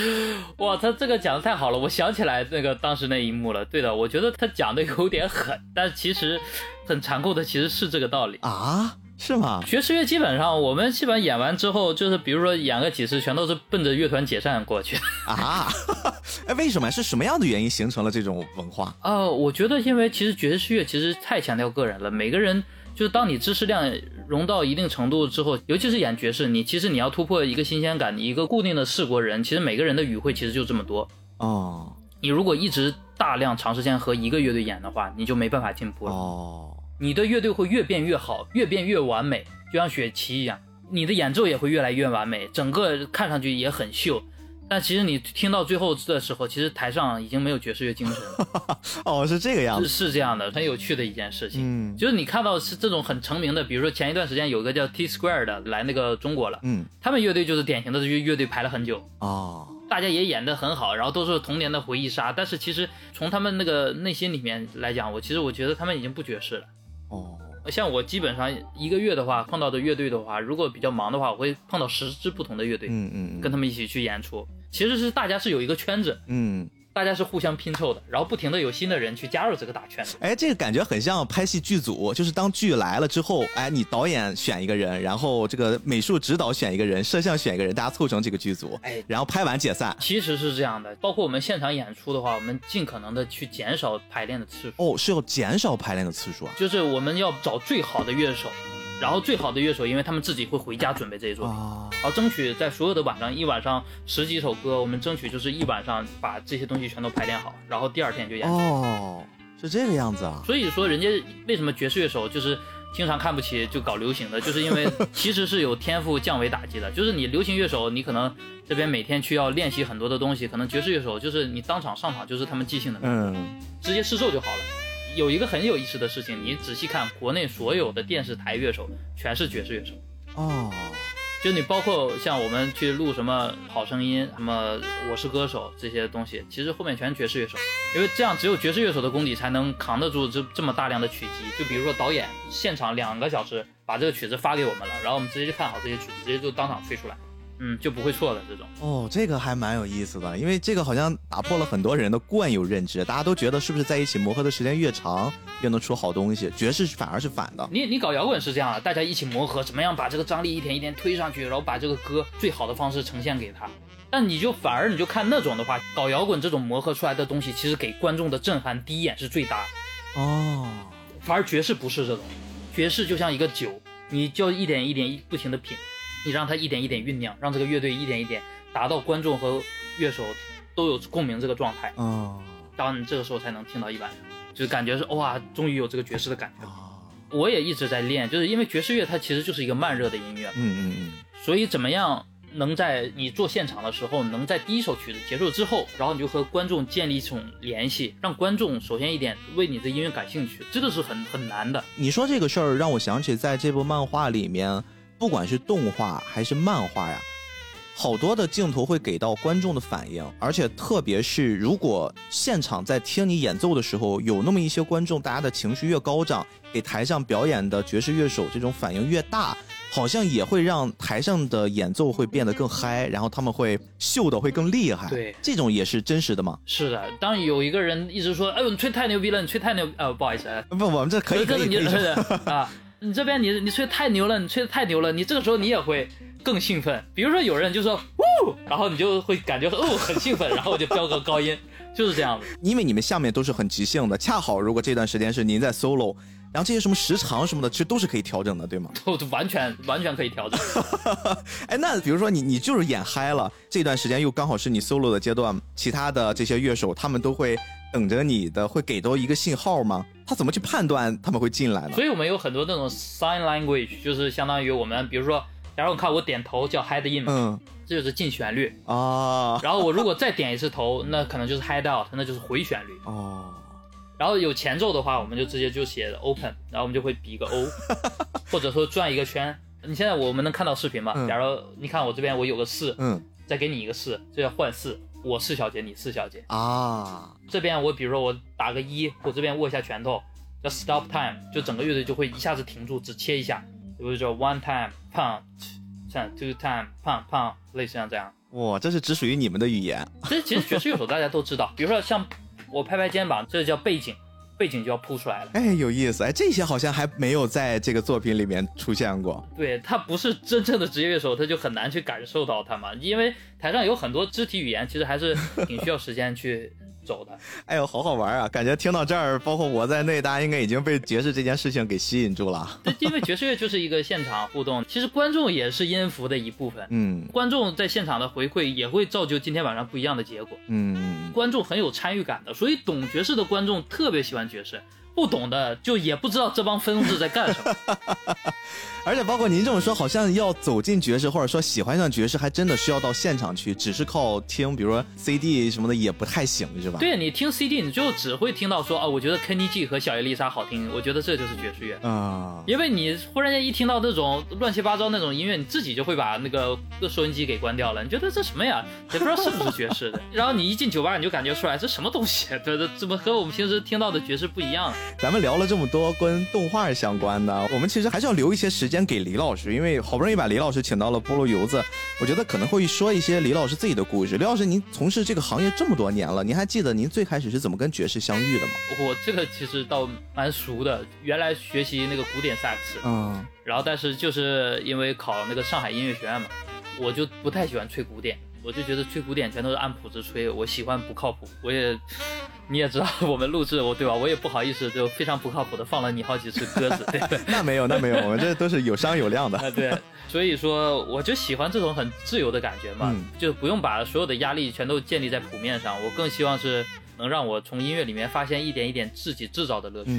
B: 哇，他这个讲的太好了，我想起来那个当时那一幕了。对的，我觉得他讲的有点狠，但其实很残酷的，其实是这个道理
A: 啊。是吗？
B: 爵士乐基本上，我们基本上演完之后，就是比如说演个几次，全都是奔着乐团解散过去
A: 啊。哎，为什么？是什么样的原因形成了这种文化？
B: 呃，我觉得因为其实爵士乐其实太强调个人了。每个人就是当你知识量融到一定程度之后，尤其是演爵士，你其实你要突破一个新鲜感，你一个固定的四国人，其实每个人的语汇其实就这么多
A: 哦。
B: 你如果一直大量长时间和一个乐队演的话，你就没办法进步了
A: 哦。
B: 你的乐队会越变越好，越变越完美，就像雪琪一样。你的演奏也会越来越完美，整个看上去也很秀。但其实你听到最后的时候，其实台上已经没有爵士乐精神了。哦，
A: 是这个样子，
B: 是这样的，很有趣的一件事情。
A: 嗯，
B: 就是你看到是这种很成名的，比如说前一段时间有个叫 T Square 的来那个中国了，
A: 嗯，
B: 他们乐队就是典型的乐乐队排了很久
A: 哦，
B: 大家也演得很好，然后都是童年的回忆杀。但是其实从他们那个内心里面来讲，我其实我觉得他们已经不爵士了。
A: 哦。
B: 像我基本上一个月的话，碰到的乐队的话，如果比较忙的话，我会碰到十支不同的乐队，
A: 嗯嗯，
B: 跟他们一起去演出。其实是大家是有一个圈子，
A: 嗯，
B: 大家是互相拼凑的，然后不停的有新的人去加入这个大圈子。
A: 哎，这个感觉很像拍戏剧组，就是当剧来了之后，哎，你导演选一个人，然后这个美术指导选一个人，摄像选一个人，大家凑成这个剧组，哎，然后拍完解散。
B: 其实是这样的，包括我们现场演出的话，我们尽可能的去减少排练的次数。
A: 哦，是要减少排练的次数啊？
B: 就是我们要找最好的乐手。然后最好的乐手，因为他们自己会回家准备这些作品，然后争取在所有的晚上，一晚上十几首歌，我们争取就是一晚上把这些东西全都排练好，然后第二天就演。
A: 哦，是这个样子啊。
B: 所以说，人家为什么爵士乐手就是经常看不起就搞流行的，就是因为其实是有天赋降维打击的。就是你流行乐手，你可能这边每天需要练习很多的东西，可能爵士乐手就是你当场上场就是他们即兴的，嗯，直接试奏就好了。有一个很有意思的事情，你仔细看，国内所有的电视台乐手全是爵士乐手哦。就你包括像我们去录什么《好声音》、什么《我是歌手》这些东西，其实后面全是爵士乐手，因为这样只有爵士乐手的功底才能扛得住这这么大量的曲集。就比如说导演现场两个小时把这个曲子发给我们了，然后我们直接就看好这些曲子，直接就当场吹出来。嗯，就不会错的这种
A: 哦，这个还蛮有意思的，因为这个好像打破了很多人的惯有认知，大家都觉得是不是在一起磨合的时间越长，越能出好东西？爵士反而是反的。
B: 你你搞摇滚是这样的，大家一起磨合，怎么样把这个张力一点一点推上去，然后把这个歌最好的方式呈现给他。但你就反而你就看那种的话，搞摇滚这种磨合出来的东西，其实给观众的震撼第一眼是最大的哦。反而爵士不是这种，爵士就像一个酒，你就一点一点不停的品。你让他一点一点酝酿，让这个乐队一点一点达到观众和乐手都有共鸣这个状态，嗯，当你这个时候才能听到一晚就是感觉是哇，终于有这个爵士的感觉。我也一直在练，就是因为爵士乐它其实就是一个慢热的音乐，嗯嗯嗯，所以怎么样能在你做现场的时候，能在第一首曲子结束之后，然后你就和观众建立一种联系，让观众首先一点为你的音乐感兴趣，这个是很很难的。
A: 你说这个事儿让我想起在这部漫画里面。不管是动画还是漫画呀，好多的镜头会给到观众的反应，而且特别是如果现场在听你演奏的时候，有那么一些观众，大家的情绪越高涨，给台上表演的爵士乐手这种反应越大，好像也会让台上的演奏会变得更嗨，然后他们会秀的会更厉害。
B: 对，
A: 这种也是真实的吗？
B: 是的，当有一个人一直说：“哎呦，你吹太牛逼了，你吹太牛……呃，不好意思，
A: 不，我们这可以可以可以
B: 啊。”你这边你你吹太牛了，你吹的太牛了，你这个时候你也会更兴奋。比如说有人就说呜，然后你就会感觉哦很兴奋，然后我就飙个高音，就是这样子。
A: 因为你们下面都是很即兴的，恰好如果这段时间是您在 solo，然后这些什么时长什么的，其实都是可以调整的，对吗？
B: 都完全完全可以调整。
A: 哎，那比如说你你就是演嗨了，这段时间又刚好是你 solo 的阶段，其他的这些乐手他们都会。等着你的会给到一个信号吗？他怎么去判断他们会进来呢？
B: 所以我们有很多那种 sign language，就是相当于我们，比如说，假如我看我点头叫 head in，嗯，这就是进旋律啊。然后我如果再点一次头，那可能就是 head out，那就是回旋律哦。然后有前奏的话，我们就直接就写 open，然后我们就会比一个 O，或者说转一个圈。你现在我们能看到视频吗？假如你看我这边我有个四，嗯，再给你一个四，这叫换四。我是小节，你是小节啊。这边我比如说我打个一，我这边握一下拳头，叫 stop time，就整个乐队就会一下子停住，只切一下。比如说 one time punch，像 two time punch punch，类似像这样。
A: 哇，这是只属于你们的语言。
B: 这其实爵士乐手大家都知道，比如说像我拍拍肩膀，这叫背景。背景就要铺出来了，
A: 哎，有意思，哎，这些好像还没有在这个作品里面出现过。
B: 对他不是真正的职业乐手，他就很难去感受到他嘛，因为台上有很多肢体语言，其实还是挺需要时间去。走的，
A: 哎呦，好好玩啊！感觉听到这儿，包括我在内，大家应该已经被爵士这件事情给吸引住了。
B: 对，因为爵士乐就是一个现场互动，其实观众也是音符的一部分。嗯，观众在现场的回馈也会造就今天晚上不一样的结果。嗯，观众很有参与感的，所以懂爵士的观众特别喜欢爵士。不懂的就也不知道这帮疯子在干什么，
A: 而且包括您这么说，好像要走进爵士或者说喜欢上爵士，还真的需要到现场去，只是靠听，比如说 CD 什么的也不太行，是吧？
B: 对你听 CD，你就只会听到说啊，我觉得 Kenny G 和小叶丽莎好听，我觉得这就是爵士乐啊。因为你忽然间一听到那种乱七八糟那种音乐，你自己就会把那个收音机给关掉了，你觉得这什么呀？也不知道是不是爵士的。然后你一进酒吧，你就感觉出来这什么东西，这这怎么和我们平时听到的爵士不一样？
A: 咱们聊了这么多跟动画相关的，我们其实还是要留一些时间给李老师，因为好不容易把李老师请到了菠萝油子，我觉得可能会说一些李老师自己的故事。李老师，您从事这个行业这么多年了，您还记得您最开始是怎么跟爵士相遇的吗？
B: 我这个其实倒蛮熟的，原来学习那个古典萨克斯，嗯，然后但是就是因为考那个上海音乐学院嘛，我就不太喜欢吹古典。我就觉得吹古典全都是按谱子吹，我喜欢不靠谱。我也，你也知道我们录制我对吧？我也不好意思就非常不靠谱的放了你好几次鸽子。对
A: 那没有，那没有，我们这都是有商有量的。
B: 对，所以说我就喜欢这种很自由的感觉嘛，就不用把所有的压力全都建立在谱面上。我更希望是能让我从音乐里面发现一点一点自己制造的乐趣。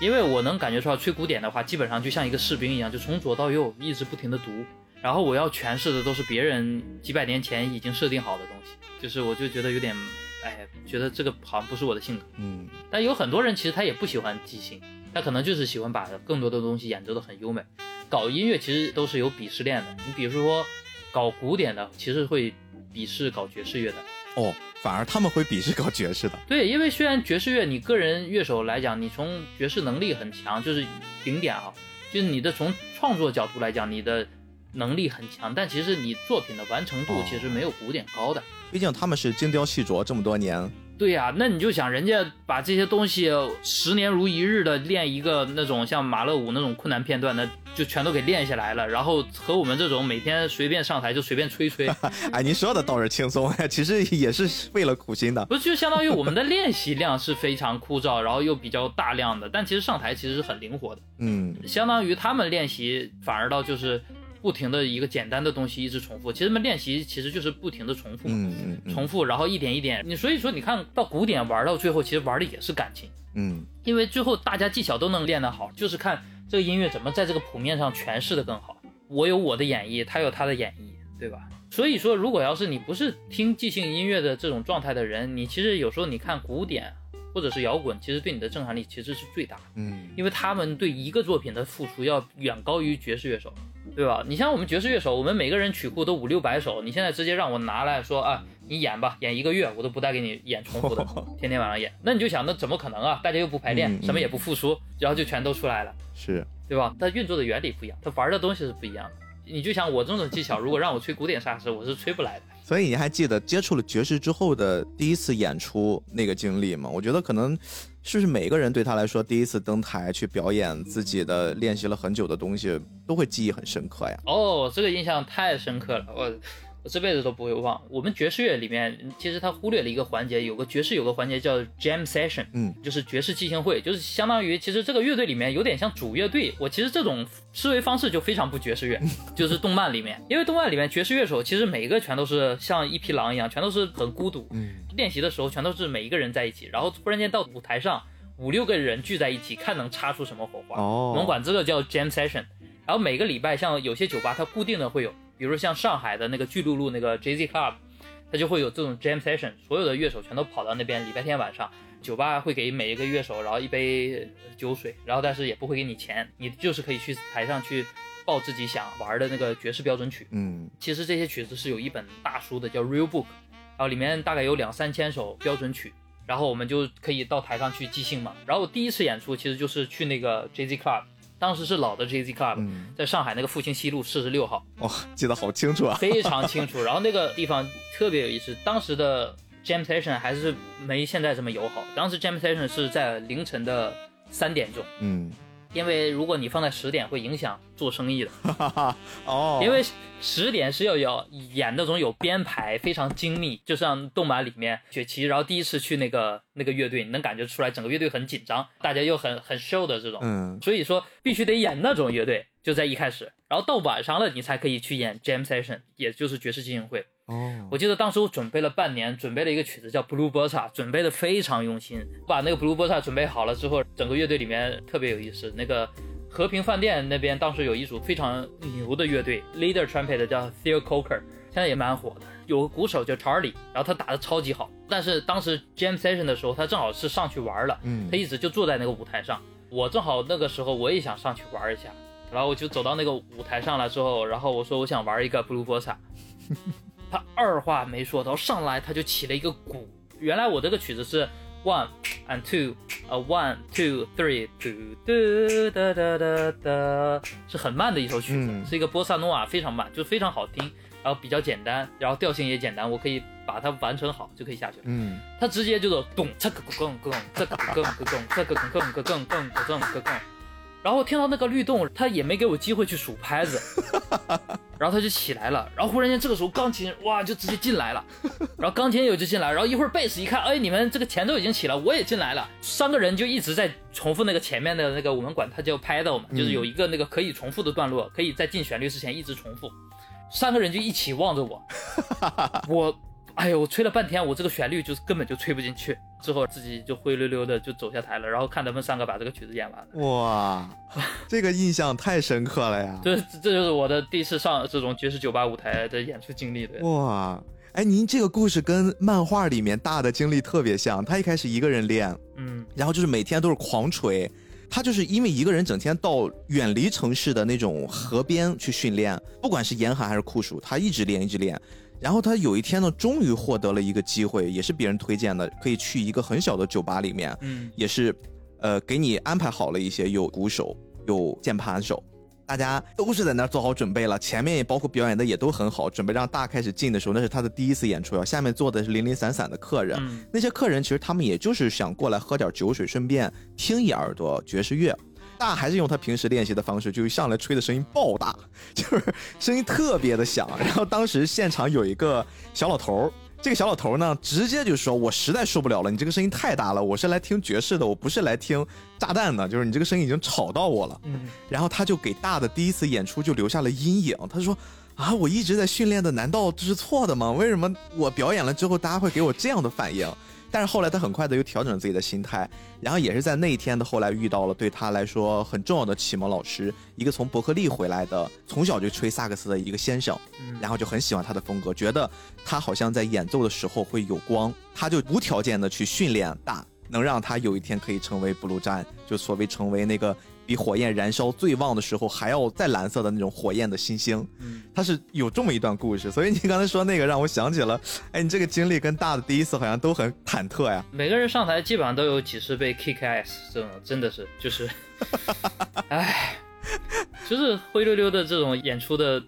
B: 因为我能感觉出来，吹古典的话，基本上就像一个士兵一样，就从左到右一直不停的读。然后我要诠释的都是别人几百年前已经设定好的东西，就是我就觉得有点，哎，觉得这个好像不是我的性格。嗯。但有很多人其实他也不喜欢即兴，他可能就是喜欢把更多的东西演奏的很优美。搞音乐其实都是有鄙视链的，你比如说搞古典的，其实会鄙视搞爵士乐的。
A: 哦，反而他们会鄙视搞爵士的。
B: 对，因为虽然爵士乐你个人乐手来讲，你从爵士能力很强，就是顶点啊，就是你的从创作角度来讲，你的。能力很强，但其实你作品的完成度其实没有古典高的。
A: 毕竟他们是精雕细琢这么多年。
B: 对呀，那你就想人家把这些东西十年如一日的练一个那种像马勒舞那种困难片段，那就全都给练下来了。然后和我们这种每天随便上台就随便吹吹。
A: 哎，您说的倒是轻松，其实也是费了苦心的。
B: 不是，就相当于我们的练习量是非常枯燥，然后又比较大量的，但其实上台其实是很灵活的。嗯，相当于他们练习反而倒就是。不停的一个简单的东西一直重复，其实们练习其实就是不停的重复嘛，重复，然后一点一点，你所以说你看到古典玩到最后，其实玩的也是感情，嗯，因为最后大家技巧都能练得好，就是看这个音乐怎么在这个谱面上诠释的更好。我有我的演绎，他有他的演绎，对吧？所以说，如果要是你不是听即兴音乐的这种状态的人，你其实有时候你看古典或者是摇滚，其实对你的震撼力其实是最大的，嗯，因为他们对一个作品的付出要远高于爵士乐手。对吧？你像我们爵士乐手，我们每个人曲库都五六百首，你现在直接让我拿来说啊，你演吧，演一个月，我都不带给你演重复的，天天晚上演。那你就想，那怎么可能啊？大家又不排练，什么也不付出，然后就全都出来了，
A: 是
B: 对吧？它运作的原理不一样，它玩的东西是不一样的。你就想我这种技巧，如果让我吹古典萨克斯，我是吹不来的。
A: 所以你还记得接触了爵士之后的第一次演出那个经历吗？我觉得可能是不是每个人对他来说，第一次登台去表演自己的练习了很久的东西，都会记忆很深刻呀。
B: 哦，这个印象太深刻了，我。我这辈子都不会忘。我们爵士乐里面，其实他忽略了一个环节，有个爵士有个环节叫 jam session，嗯，就是爵士即兴会，就是相当于其实这个乐队里面有点像主乐队。我其实这种思维方式就非常不爵士乐，就是动漫里面，因为动漫里面爵士乐手其实每一个全都是像一匹狼一样，全都是很孤独，嗯，练习的时候全都是每一个人在一起，然后突然间到舞台上五六个人聚在一起，看能擦出什么火花。哦，我们管这个叫 jam session。然后每个礼拜像有些酒吧它固定的会有。比如像上海的那个巨鹿路那个 Jazz Club，它就会有这种 Jam Session，所有的乐手全都跑到那边。礼拜天晚上，酒吧会给每一个乐手，然后一杯酒水，然后但是也不会给你钱，你就是可以去台上去报自己想玩的那个爵士标准曲。嗯，其实这些曲子是有一本大书的，叫 Real Book，然后里面大概有两三千首标准曲，然后我们就可以到台上去即兴嘛。然后我第一次演出其实就是去那个 Jazz Club。当时是老的 Jazz Club，在上海那个复兴西路四十六号。
A: 哇，记得好清楚啊！
B: 非常清楚。然后那个地方特别有意思，当时的 Jam Session 还是没现在这么友好。当时 Jam Session 是在凌晨的三点钟。嗯。因为如果你放在十点，会影响做生意的。哦。因为十点是要要演那种有编排、非常精密，就像动漫里面雪琪，然后第一次去那个那个乐队，你能感觉出来整个乐队很紧张，大家又很很 show 的这种。嗯。所以说必须得演那种乐队，就在一开始，然后到晚上了，你才可以去演 jam session，也就是爵士进行会。哦，我记得当时我准备了半年，准备了一个曲子叫《Blue Bossa 准备的非常用心。把那个《Blue Bossa 准备好了之后，整个乐队里面特别有意思。那个和平饭店那边当时有一组非常牛的乐队，leader trumpet 叫 Theo Coker，现在也蛮火的。有个鼓手叫 Charlie，然后他打的超级好。但是当时 Jam Session 的时候，他正好是上去玩了，嗯，他一直就坐在那个舞台上。我正好那个时候我也想上去玩一下，然后我就走到那个舞台上了之后，然后我说我想玩一个 Blue b o s a 他二话没说，然后上来他就起了一个鼓。原来我这个曲子是 one and two，呃，one two three，嘟嘟哒哒哒哒，是很慢的一首曲子，是一个波萨诺瓦，非常慢，就非常好听，然后比较简单，然后调性也简单，我可以把它完成好就可以下去了。嗯，他直接就是咚，这个咚咚，这个咚咚咚，这个咚咚咚咚咚咚咚咚。然后听到那个律动，他也没给我机会去数拍子，然后他就起来了。然后忽然间这个时候钢琴哇就直接进来了，然后钢琴也就进来。然后一会儿贝斯一看，哎，你们这个前奏已经起了，我也进来了。三个人就一直在重复那个前面的那个，我们管它叫拍奏嘛，就是有一个那个可以重复的段落，可以在进旋律之前一直重复。三个人就一起望着我，我。哎呦，我吹了半天，我这个旋律就是根本就吹不进去。之后自己就灰溜溜的就走下台了，然后看他们三个把这个曲子演完了。
A: 哇，这个印象太深刻了呀！
B: 这这就是我的第一次上这种爵士酒吧舞台的演出经历的。
A: 哇，哎，您这个故事跟漫画里面大的经历特别像。他一开始一个人练，嗯，然后就是每天都是狂吹。他就是因为一个人整天到远离城市的那种河边去训练，不管是严寒还是酷暑，他一直练，一直练。然后他有一天呢，终于获得了一个机会，也是别人推荐的，可以去一个很小的酒吧里面，嗯，也是，呃，给你安排好了一些有鼓手、有键盘手，大家都是在那儿做好准备了，前面也包括表演的也都很好，准备让大开始进的时候，那是他的第一次演出啊，下面坐的是零零散散的客人，那些客人其实他们也就是想过来喝点酒水，顺便听一耳朵爵士乐。大还是用他平时练习的方式，就上来吹的声音爆大，就是声音特别的响。然后当时现场有一个小老头儿，这个小老头儿呢，直接就说：“我实在受不了了，你这个声音太大了，我是来听爵士的，我不是来听炸弹的，就是你这个声音已经吵到我了。”嗯，然后他就给大的第一次演出就留下了阴影。他说：“啊，我一直在训练的，难道这是错的吗？为什么我表演了之后，大家会给我这样的反应？”但是后来他很快的又调整了自己的心态，然后也是在那一天的后来遇到了对他来说很重要的启蒙老师，一个从伯克利回来的从小就吹萨克斯的一个先生，然后就很喜欢他的风格，觉得他好像在演奏的时候会有光，他就无条件的去训练大，能让他有一天可以成为布鲁占，就所谓成为那个。比火焰燃烧最旺的时候还要再蓝色的那种火焰的星星，嗯，它是有这么一段故事，所以你刚才说那个让我想起了，哎，你这个经历跟大的第一次好像都很忐忑呀。
B: 每个人上台基本上都有几十倍 kick ass，这种真的是就是，哎，就是灰溜溜的这种演出的。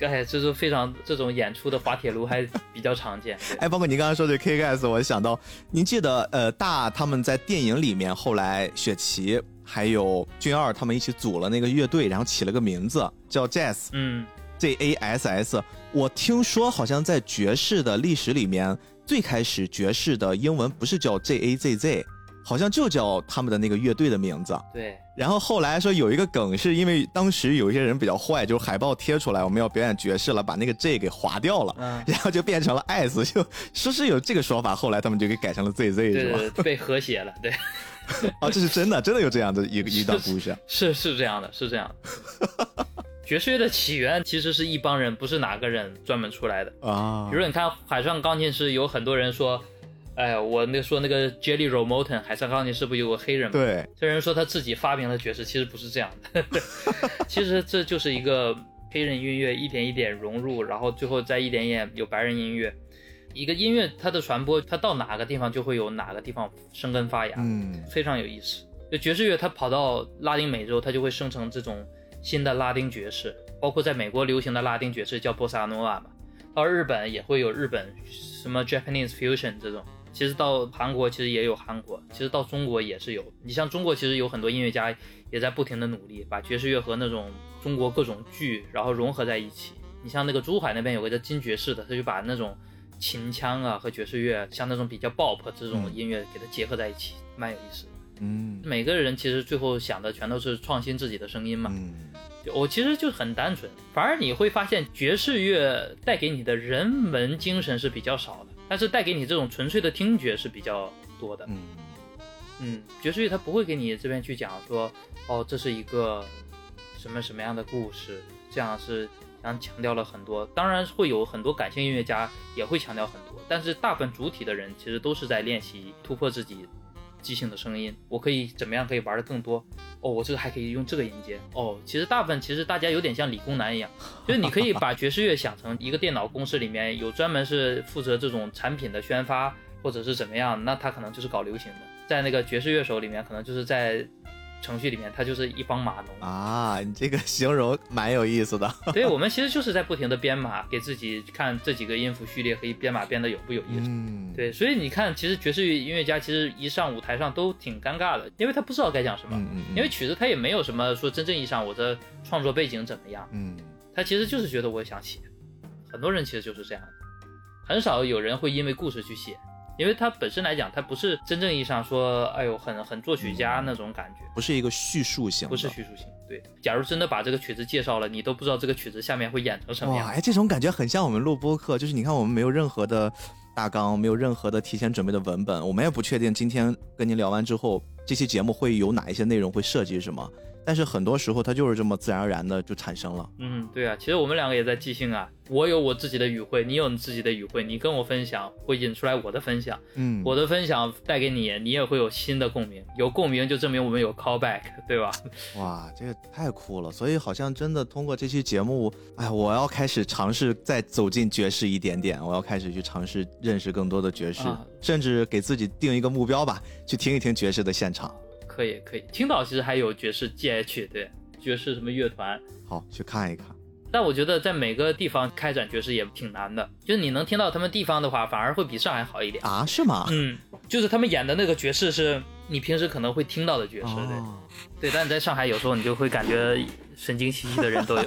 B: 哎，这是非常这种演出的滑铁卢还比较常见。
A: 哎，包括您刚才说这 KKS，我想到，您记得呃大他们在电影里面后来雪琪还有俊二他们一起组了那个乐队，然后起了个名字叫 Jazz，嗯，J A S S。我听说好像在爵士的历史里面，最开始爵士的英文不是叫 J A Z Z。好像就叫他们的那个乐队的名字。
B: 对，
A: 然后后来说有一个梗，是因为当时有一些人比较坏，就是海报贴出来我们要表演爵士了，把那个 J 给划掉了，然后就变成了 S，就说是有这个说法。后来他们就给改成了 ZZ，是
B: 吧？被和谐了，对。
A: 哦，这是真的，真的有这样的一个 一段故事。
B: 是是这样的，是这样的。爵士乐的起源其实是一帮人，不是哪个人专门出来的啊。比如你看海上钢琴师，有很多人说。哎，我那说那个 Jelly Roll Morton 海上钢琴师不有个黑人吗？
A: 对，
B: 这人说他自己发明了爵士，其实不是这样的。其实这就是一个黑人音乐一点一点融入，然后最后再一点一点有白人音乐。一个音乐它的传播，它到哪个地方就会有哪个地方生根发芽，嗯，非常有意思。就爵士乐它跑到拉丁美洲，它就会生成这种新的拉丁爵士，包括在美国流行的拉丁爵士叫波萨诺瓦嘛。到日本也会有日本什么 Japanese Fusion 这种。其实到韩国其实也有韩国，其实到中国也是有。你像中国其实有很多音乐家也在不停的努力，把爵士乐和那种中国各种剧然后融合在一起。你像那个珠海那边有个叫金爵士的，他就把那种秦腔啊和爵士乐，像那种比较 bop 这种音乐给它结合在一起，蛮有意思的。嗯，每个人其实最后想的全都是创新自己的声音嘛。嗯，我其实就很单纯，反而你会发现爵士乐带给你的人文精神是比较少的。但是带给你这种纯粹的听觉是比较多的，嗯嗯，爵士乐它不会给你这边去讲说，哦，这是一个什么什么样的故事，这样是强调了很多。当然会有很多感性音乐家也会强调很多，但是大部分主体的人其实都是在练习突破自己。即兴的声音，我可以怎么样可以玩的更多？哦，我这个还可以用这个音阶。哦，其实大部分其实大家有点像理工男一样，就是你可以把爵士乐想成一个电脑公司里面有专门是负责这种产品的宣发，或者是怎么样，那他可能就是搞流行的。在那个爵士乐手里面，可能就是在。程序里面，它就是一帮码农
A: 啊！你这个形容蛮有意思的。
B: 对，我们其实就是在不停的编码，给自己看这几个音符序列可以编码编的有不有意思。嗯，对，所以你看，其实爵士乐音乐家其实一上舞台上都挺尴尬的，因为他不知道该讲什么。嗯嗯。因为曲子他也没有什么说真正意义上我的创作背景怎么样。嗯。他其实就是觉得我想写，很多人其实就是这样的，很少有人会因为故事去写。因为它本身来讲，它不是真正意义上说，哎呦，很很作曲家那种感觉，
A: 不是一个叙述性，
B: 不是叙述性。对，假如真的把这个曲子介绍了，你都不知道这个曲子下面会演成什么样。
A: 哎，这种感觉很像我们录播课，就是你看我们没有任何的大纲，没有任何的提前准备的文本，我们也不确定今天跟您聊完之后，这期节目会有哪一些内容会涉及什么。但是很多时候，它就是这么自然而然的就产生了。
B: 嗯，对啊，其实我们两个也在即兴啊。我有我自己的语汇，你有你自己的语汇，你跟我分享会引出来我的分享。嗯，我的分享带给你，你也会有新的共鸣。有共鸣就证明我们有 callback，对吧？
A: 哇，这个太酷了！所以好像真的通过这期节目，哎，我要开始尝试再走进爵士一点点。我要开始去尝试认识更多的爵士，甚至给自己定一个目标吧，去听一听爵士的现场。
B: 可以可以，青岛其实还有爵士 GH，对，爵士什么乐团，
A: 好去看一看。
B: 但我觉得在每个地方开展爵士也挺难的，就是你能听到他们地方的话，反而会比上海好一点
A: 啊？是吗？
B: 嗯，就是他们演的那个爵士是你平时可能会听到的爵士，对，对。但你在上海有时候你就会感觉神经兮兮的人都有。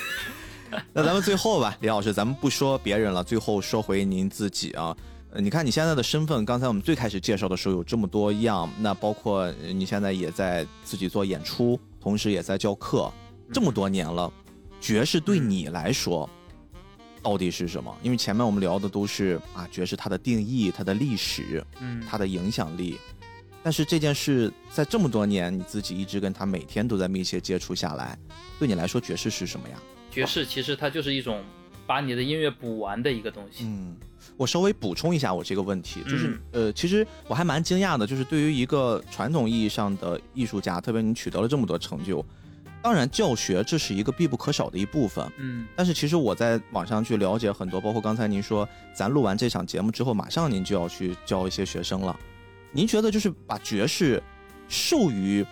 A: 那咱们最后吧，李老师，咱们不说别人了，最后说回您自己啊。你看你现在的身份，刚才我们最开始介绍的时候有这么多样，那包括你现在也在自己做演出，同时也在教课，这么多年了，爵士对你来说到底是什么？因为前面我们聊的都是啊爵士它的定义、它的历史、嗯它的影响力，但是这件事在这么多年你自己一直跟他每天都在密切接触下来，对你来说爵士是什么呀？
B: 爵士其实它就是一种把你的音乐补完的一个东西，
A: 嗯。我稍微补充一下我这个问题，就是呃，其实我还蛮惊讶的，就是对于一个传统意义上的艺术家，特别你取得了这么多成就，当然教学这是一个必不可少的一部分，嗯，但是其实我在网上去了解很多，包括刚才您说咱录完这场节目之后，马上您就要去教一些学生了，您觉得就是把爵士授予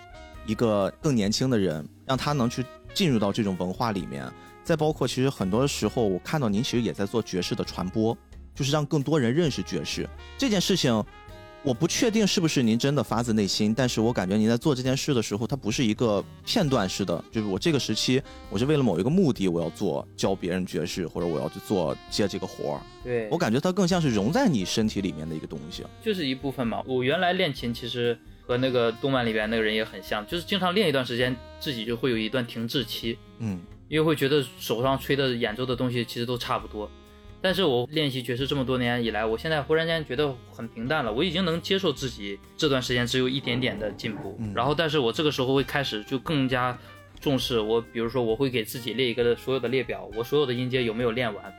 A: 一个更年轻的人，让他能去进入到这种文化里面，再包括其实很多时候我看到您其实也在做爵士的传播。就是让更多人认识爵士这件事情，我不确定是不是您真的发自内心，但是我感觉您在做这件事的时候，它不是一个片段式的，就是我这个时期我是为了某一个目的我要做教别人爵士，或者我要去做接这个活儿。
B: 对
A: 我感觉它更像是融在你身体里面的一个东西，
B: 就是一部分嘛。我原来练琴其实和那个动漫里边那个人也很像，就是经常练一段时间，自己就会有一段停滞期，嗯，因为会觉得手上吹的演奏的东西其实都差不多。但是我练习爵士这么多年以来，我现在忽然间觉得很平淡了。我已经能接受自己这段时间只有一点点的进步，然后，但是我这个时候会开始就更加重视我，比如说我会给自己列一个所有的列表，我所有的音阶有没有练完。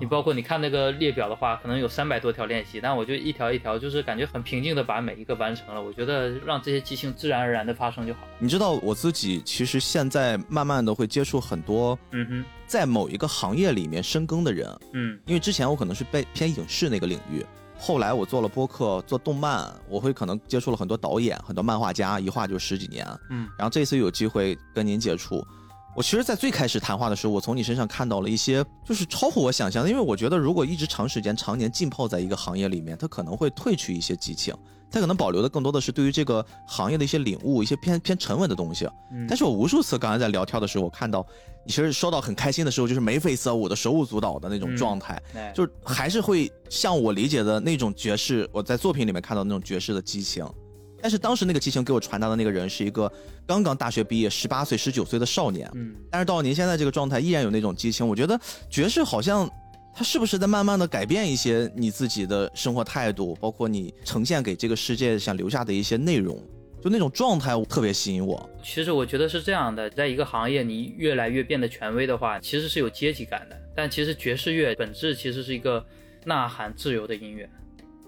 B: 你包括你看那个列表的话，可能有三百多条练习，但我就一条一条，就是感觉很平静的把每一个完成了。我觉得让这些即兴自然而然的发生就好了。
A: 你知道我自己其实现在慢慢的会接触很多，嗯哼，在某一个行业里面深耕的人，嗯，因为之前我可能是被偏影视那个领域，后来我做了播客，做动漫，我会可能接触了很多导演、很多漫画家，一画就十几年，嗯，然后这次有机会跟您接触。我其实，在最开始谈话的时候，我从你身上看到了一些，就是超乎我想象的。因为我觉得，如果一直长时间、常年浸泡在一个行业里面，他可能会褪去一些激情，他可能保留的更多的是对于这个行业的一些领悟，一些偏偏沉稳的东西。但是我无数次刚才在聊天的时候，我看到你其实说到很开心的时候，就是眉飞色舞的、手舞足蹈的那种状态，就是还是会像我理解的那种爵士，我在作品里面看到那种爵士的激情。但是当时那个激情给我传达的那个人是一个刚刚大学毕业、十八岁、十九岁的少年。嗯，但是到了您现在这个状态，依然有那种激情。我觉得爵士好像它是不是在慢慢的改变一些你自己的生活态度，包括你呈现给这个世界想留下的一些内容，就那种状态特别吸引我。
B: 其实我觉得是这样的，在一个行业你越来越变得权威的话，其实是有阶级感的。但其实爵士乐本质其实是一个呐喊自由的音乐。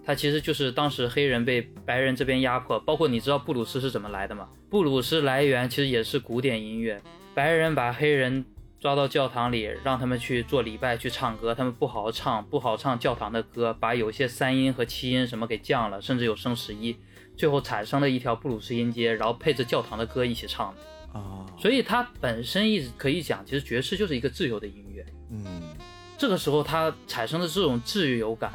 B: 它其实就是当时黑人被白人这边压迫，包括你知道布鲁斯是怎么来的吗？布鲁斯来源其实也是古典音乐，白人把黑人抓到教堂里，让他们去做礼拜、去唱歌，他们不好好唱，不好唱教堂的歌，把有些三音和七音什么给降了，甚至有升十一，最后产生了一条布鲁斯音阶，然后配着教堂的歌一起唱的啊。所以它本身一直可以讲，其实爵士就是一个自由的音乐。嗯，这个时候它产生的这种自由感，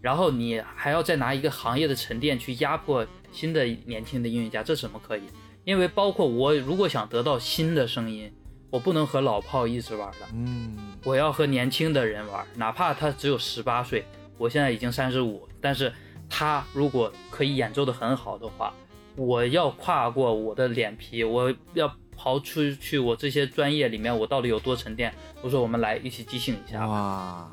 B: 然后你还要再拿一个行业的沉淀去压迫新的年轻的音乐家，这怎么可以？因为包括我如果想得到新的声音。我不能和老炮一直玩了，嗯，我要和年轻的人玩，哪怕他只有十八岁，我现在已经三十五，但是他如果可以演奏的很好的话，我要跨过我的脸皮，我要刨出去我这些专业里面我到底有多沉淀。我说我们来一起即兴一下，
A: 哇，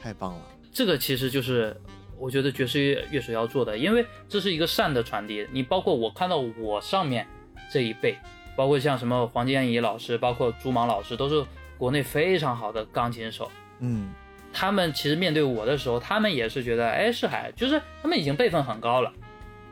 A: 太棒了！
B: 这个其实就是我觉得爵士乐乐手要做的，因为这是一个善的传递。你包括我看到我上面这一辈。包括像什么黄建怡老师，包括朱芒老师，都是国内非常好的钢琴手。嗯，他们其实面对我的时候，他们也是觉得，哎，是海，就是他们已经辈分很高了，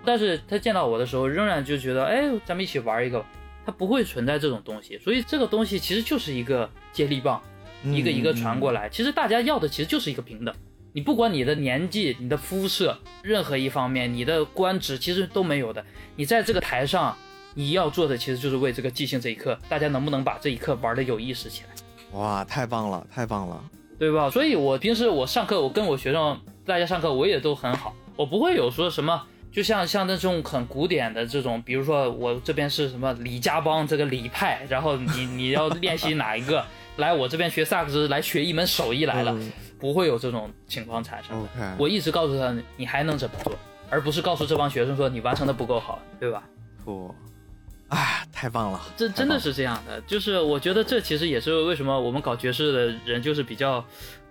B: 但是他见到我的时候，仍然就觉得，哎，咱们一起玩一个，他不会存在这种东西。所以这个东西其实就是一个接力棒，一个一个传过来。其实大家要的其实就是一个平等，你不管你的年纪、你的肤色，任何一方面，你的官职其实都没有的，你在这个台上。你要做的其实就是为这个即兴这一刻，大家能不能把这一刻玩的有意思起
A: 来？哇，太棒了，太棒了，
B: 对吧？所以我平时我上课，我跟我学生大家上课，我也都很好，我不会有说什么，就像像那种很古典的这种，比如说我这边是什么李家帮这个李派，然后你你要练习哪一个，来我这边学萨克斯来学一门手艺来了，不会有这种情况产生。我一直告诉他，你还能怎么做，而不是告诉这帮学生说你完成的不够好，对吧？
A: 不。哎，太棒了！
B: 这真的是这样的，就是我觉得这其实也是为什么我们搞爵士的人就是比较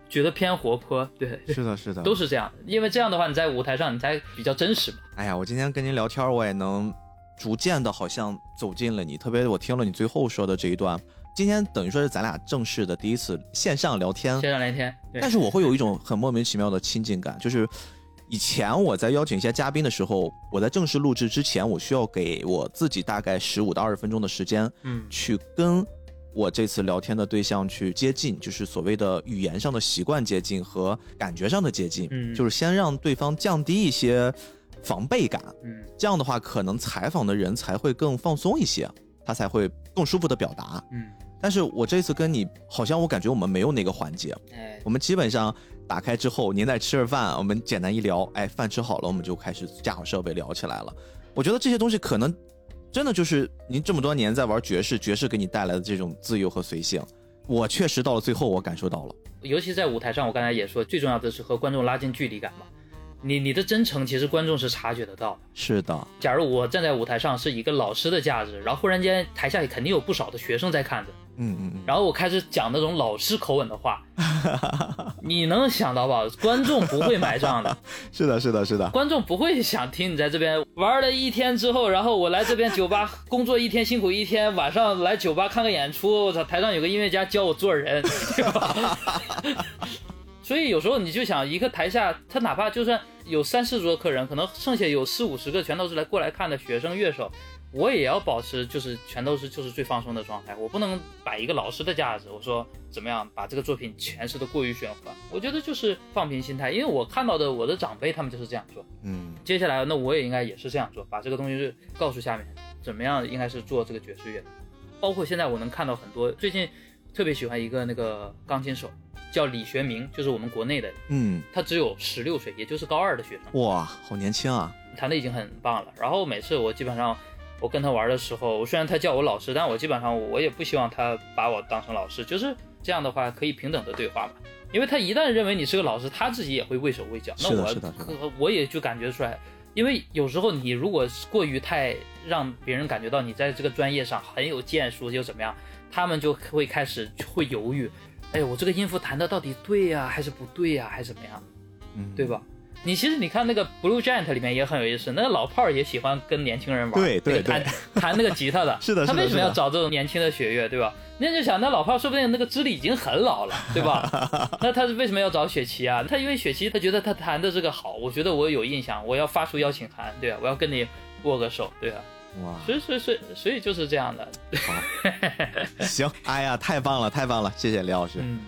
B: 觉得偏活泼，对，
A: 是的，是的，
B: 都是这样，因为这样的话你在舞台上你才比较真实嘛。
A: 哎呀，我今天跟您聊天，我也能逐渐的好像走进了你，特别我听了你最后说的这一段，今天等于说是咱俩正式的第一次线上聊天，
B: 线上聊天，
A: 但是我会有一种很莫名其妙的亲近感，就是。以前我在邀请一些嘉宾的时候，我在正式录制之前，我需要给我自己大概十五到二十分钟的时间，嗯，去跟我这次聊天的对象去接近，就是所谓的语言上的习惯接近和感觉上的接近，嗯，就是先让对方降低一些防备感，嗯，这样的话，可能采访的人才会更放松一些，他才会更舒服的表达，嗯，但是我这次跟你，好像我感觉我们没有那个环节，哎，我们基本上。打开之后，您在吃着饭，我们简单一聊，哎，饭吃好了，我们就开始架好设备聊起来了。我觉得这些东西可能真的就是您这么多年在玩爵士，爵士给你带来的这种自由和随性。我确实到了最后，我感受到了。
B: 尤其在舞台上，我刚才也说，最重要的是和观众拉近距离感嘛。你你的真诚，其实观众是察觉得到的。
A: 是的。
B: 假如我站在舞台上是一个老师的价值，然后忽然间台下肯定有不少的学生在看着。嗯嗯。然后我开始讲那种老师口吻的话，你能想到吧？观众不会买账的。
A: 是的，是的，是的。
B: 观众不会想听你在这边玩了一天之后，然后我来这边酒吧工作一天辛苦一天，晚上来酒吧看个演出，我操，台上有个音乐家教我做人，对吧？所以有时候你就想，一个台下他哪怕就算有三四桌客人，可能剩下有四五十个全都是来过来看的学生乐手，我也要保持就是全都是就是最放松的状态。我不能摆一个老师的架子，我说怎么样把这个作品诠释的过于玄幻。我觉得就是放平心态，因为我看到的我的长辈他们就是这样做。嗯，接下来那我也应该也是这样做，把这个东西告诉下面怎么样应该是做这个爵士乐。包括现在我能看到很多最近特别喜欢一个那个钢琴手。叫李学明，就是我们国内的，嗯，他只有十六岁，也就是高二的学生，
A: 哇，好年轻啊，
B: 弹的已经很棒了。然后每次我基本上我跟他玩的时候，虽然他叫我老师，但我基本上我也不希望他把我当成老师，就是这样的话可以平等的对话嘛。因为他一旦认为你是个老师，他自己也会畏手畏脚。那我我也就感觉出来，因为有时候你如果过于太让别人感觉到你在这个专业上很有建树，又怎么样，他们就会开始会犹豫。哎，我这个音符弹的到底对呀，还是不对呀，还是怎么样？嗯，对吧？你其实你看那个 Blue Giant 里面也很有意思，那个老炮儿也喜欢跟年轻人玩，
A: 对对
B: 弹 弹那个吉他的，
A: 是的，
B: 他为什么要找这种年轻的血月，对吧？那就想，那老炮儿说不定那个资历已经很老了，对吧？那他是为什么要找雪琪啊？他因为雪琪他觉得他弹的这个好，我觉得我有印象，我要发出邀请函，对吧？我要跟你握个手，对吧？哇，所以所以所以所以就是这样的。
A: 好，行，哎呀，太棒了，太棒了，谢谢李老师。嗯，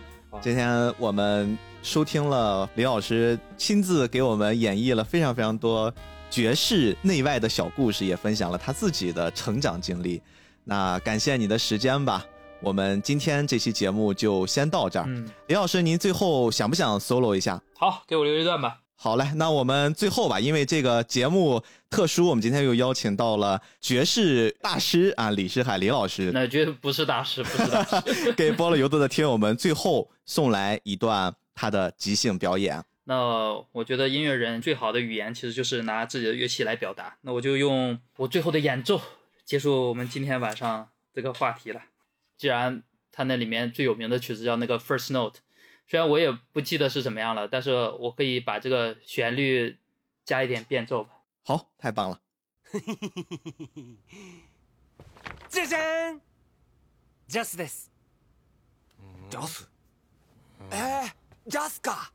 A: 今天我们收听了李老师亲自给我们演绎了非常非常多爵士内外的小故事，也分享了他自己的成长经历。那感谢你的时间吧。我们今天这期节目就先到这儿。嗯，李老师，您最后想不想 solo 一下？
B: 好，给我留一段吧。
A: 好嘞，那我们最后吧，因为这个节目特殊，我们今天又邀请到了爵士大师啊，李世海李老师。
B: 那绝对不是大师，不是大师。
A: 给菠萝油子的听友们最后送来一段他的即兴表演。
B: 那我觉得音乐人最好的语言其实就是拿自己的乐器来表达。那我就用我最后的演奏结束我们今天晚上这个话题了。既然他那里面最有名的曲子叫那个 First Note。虽然我也不记得是怎么样了，但是我可以把这个旋律加一点变奏吧。
A: 好，太棒了。
D: じゃじゃん。ジャスです。ジャス。えー、ジャスか。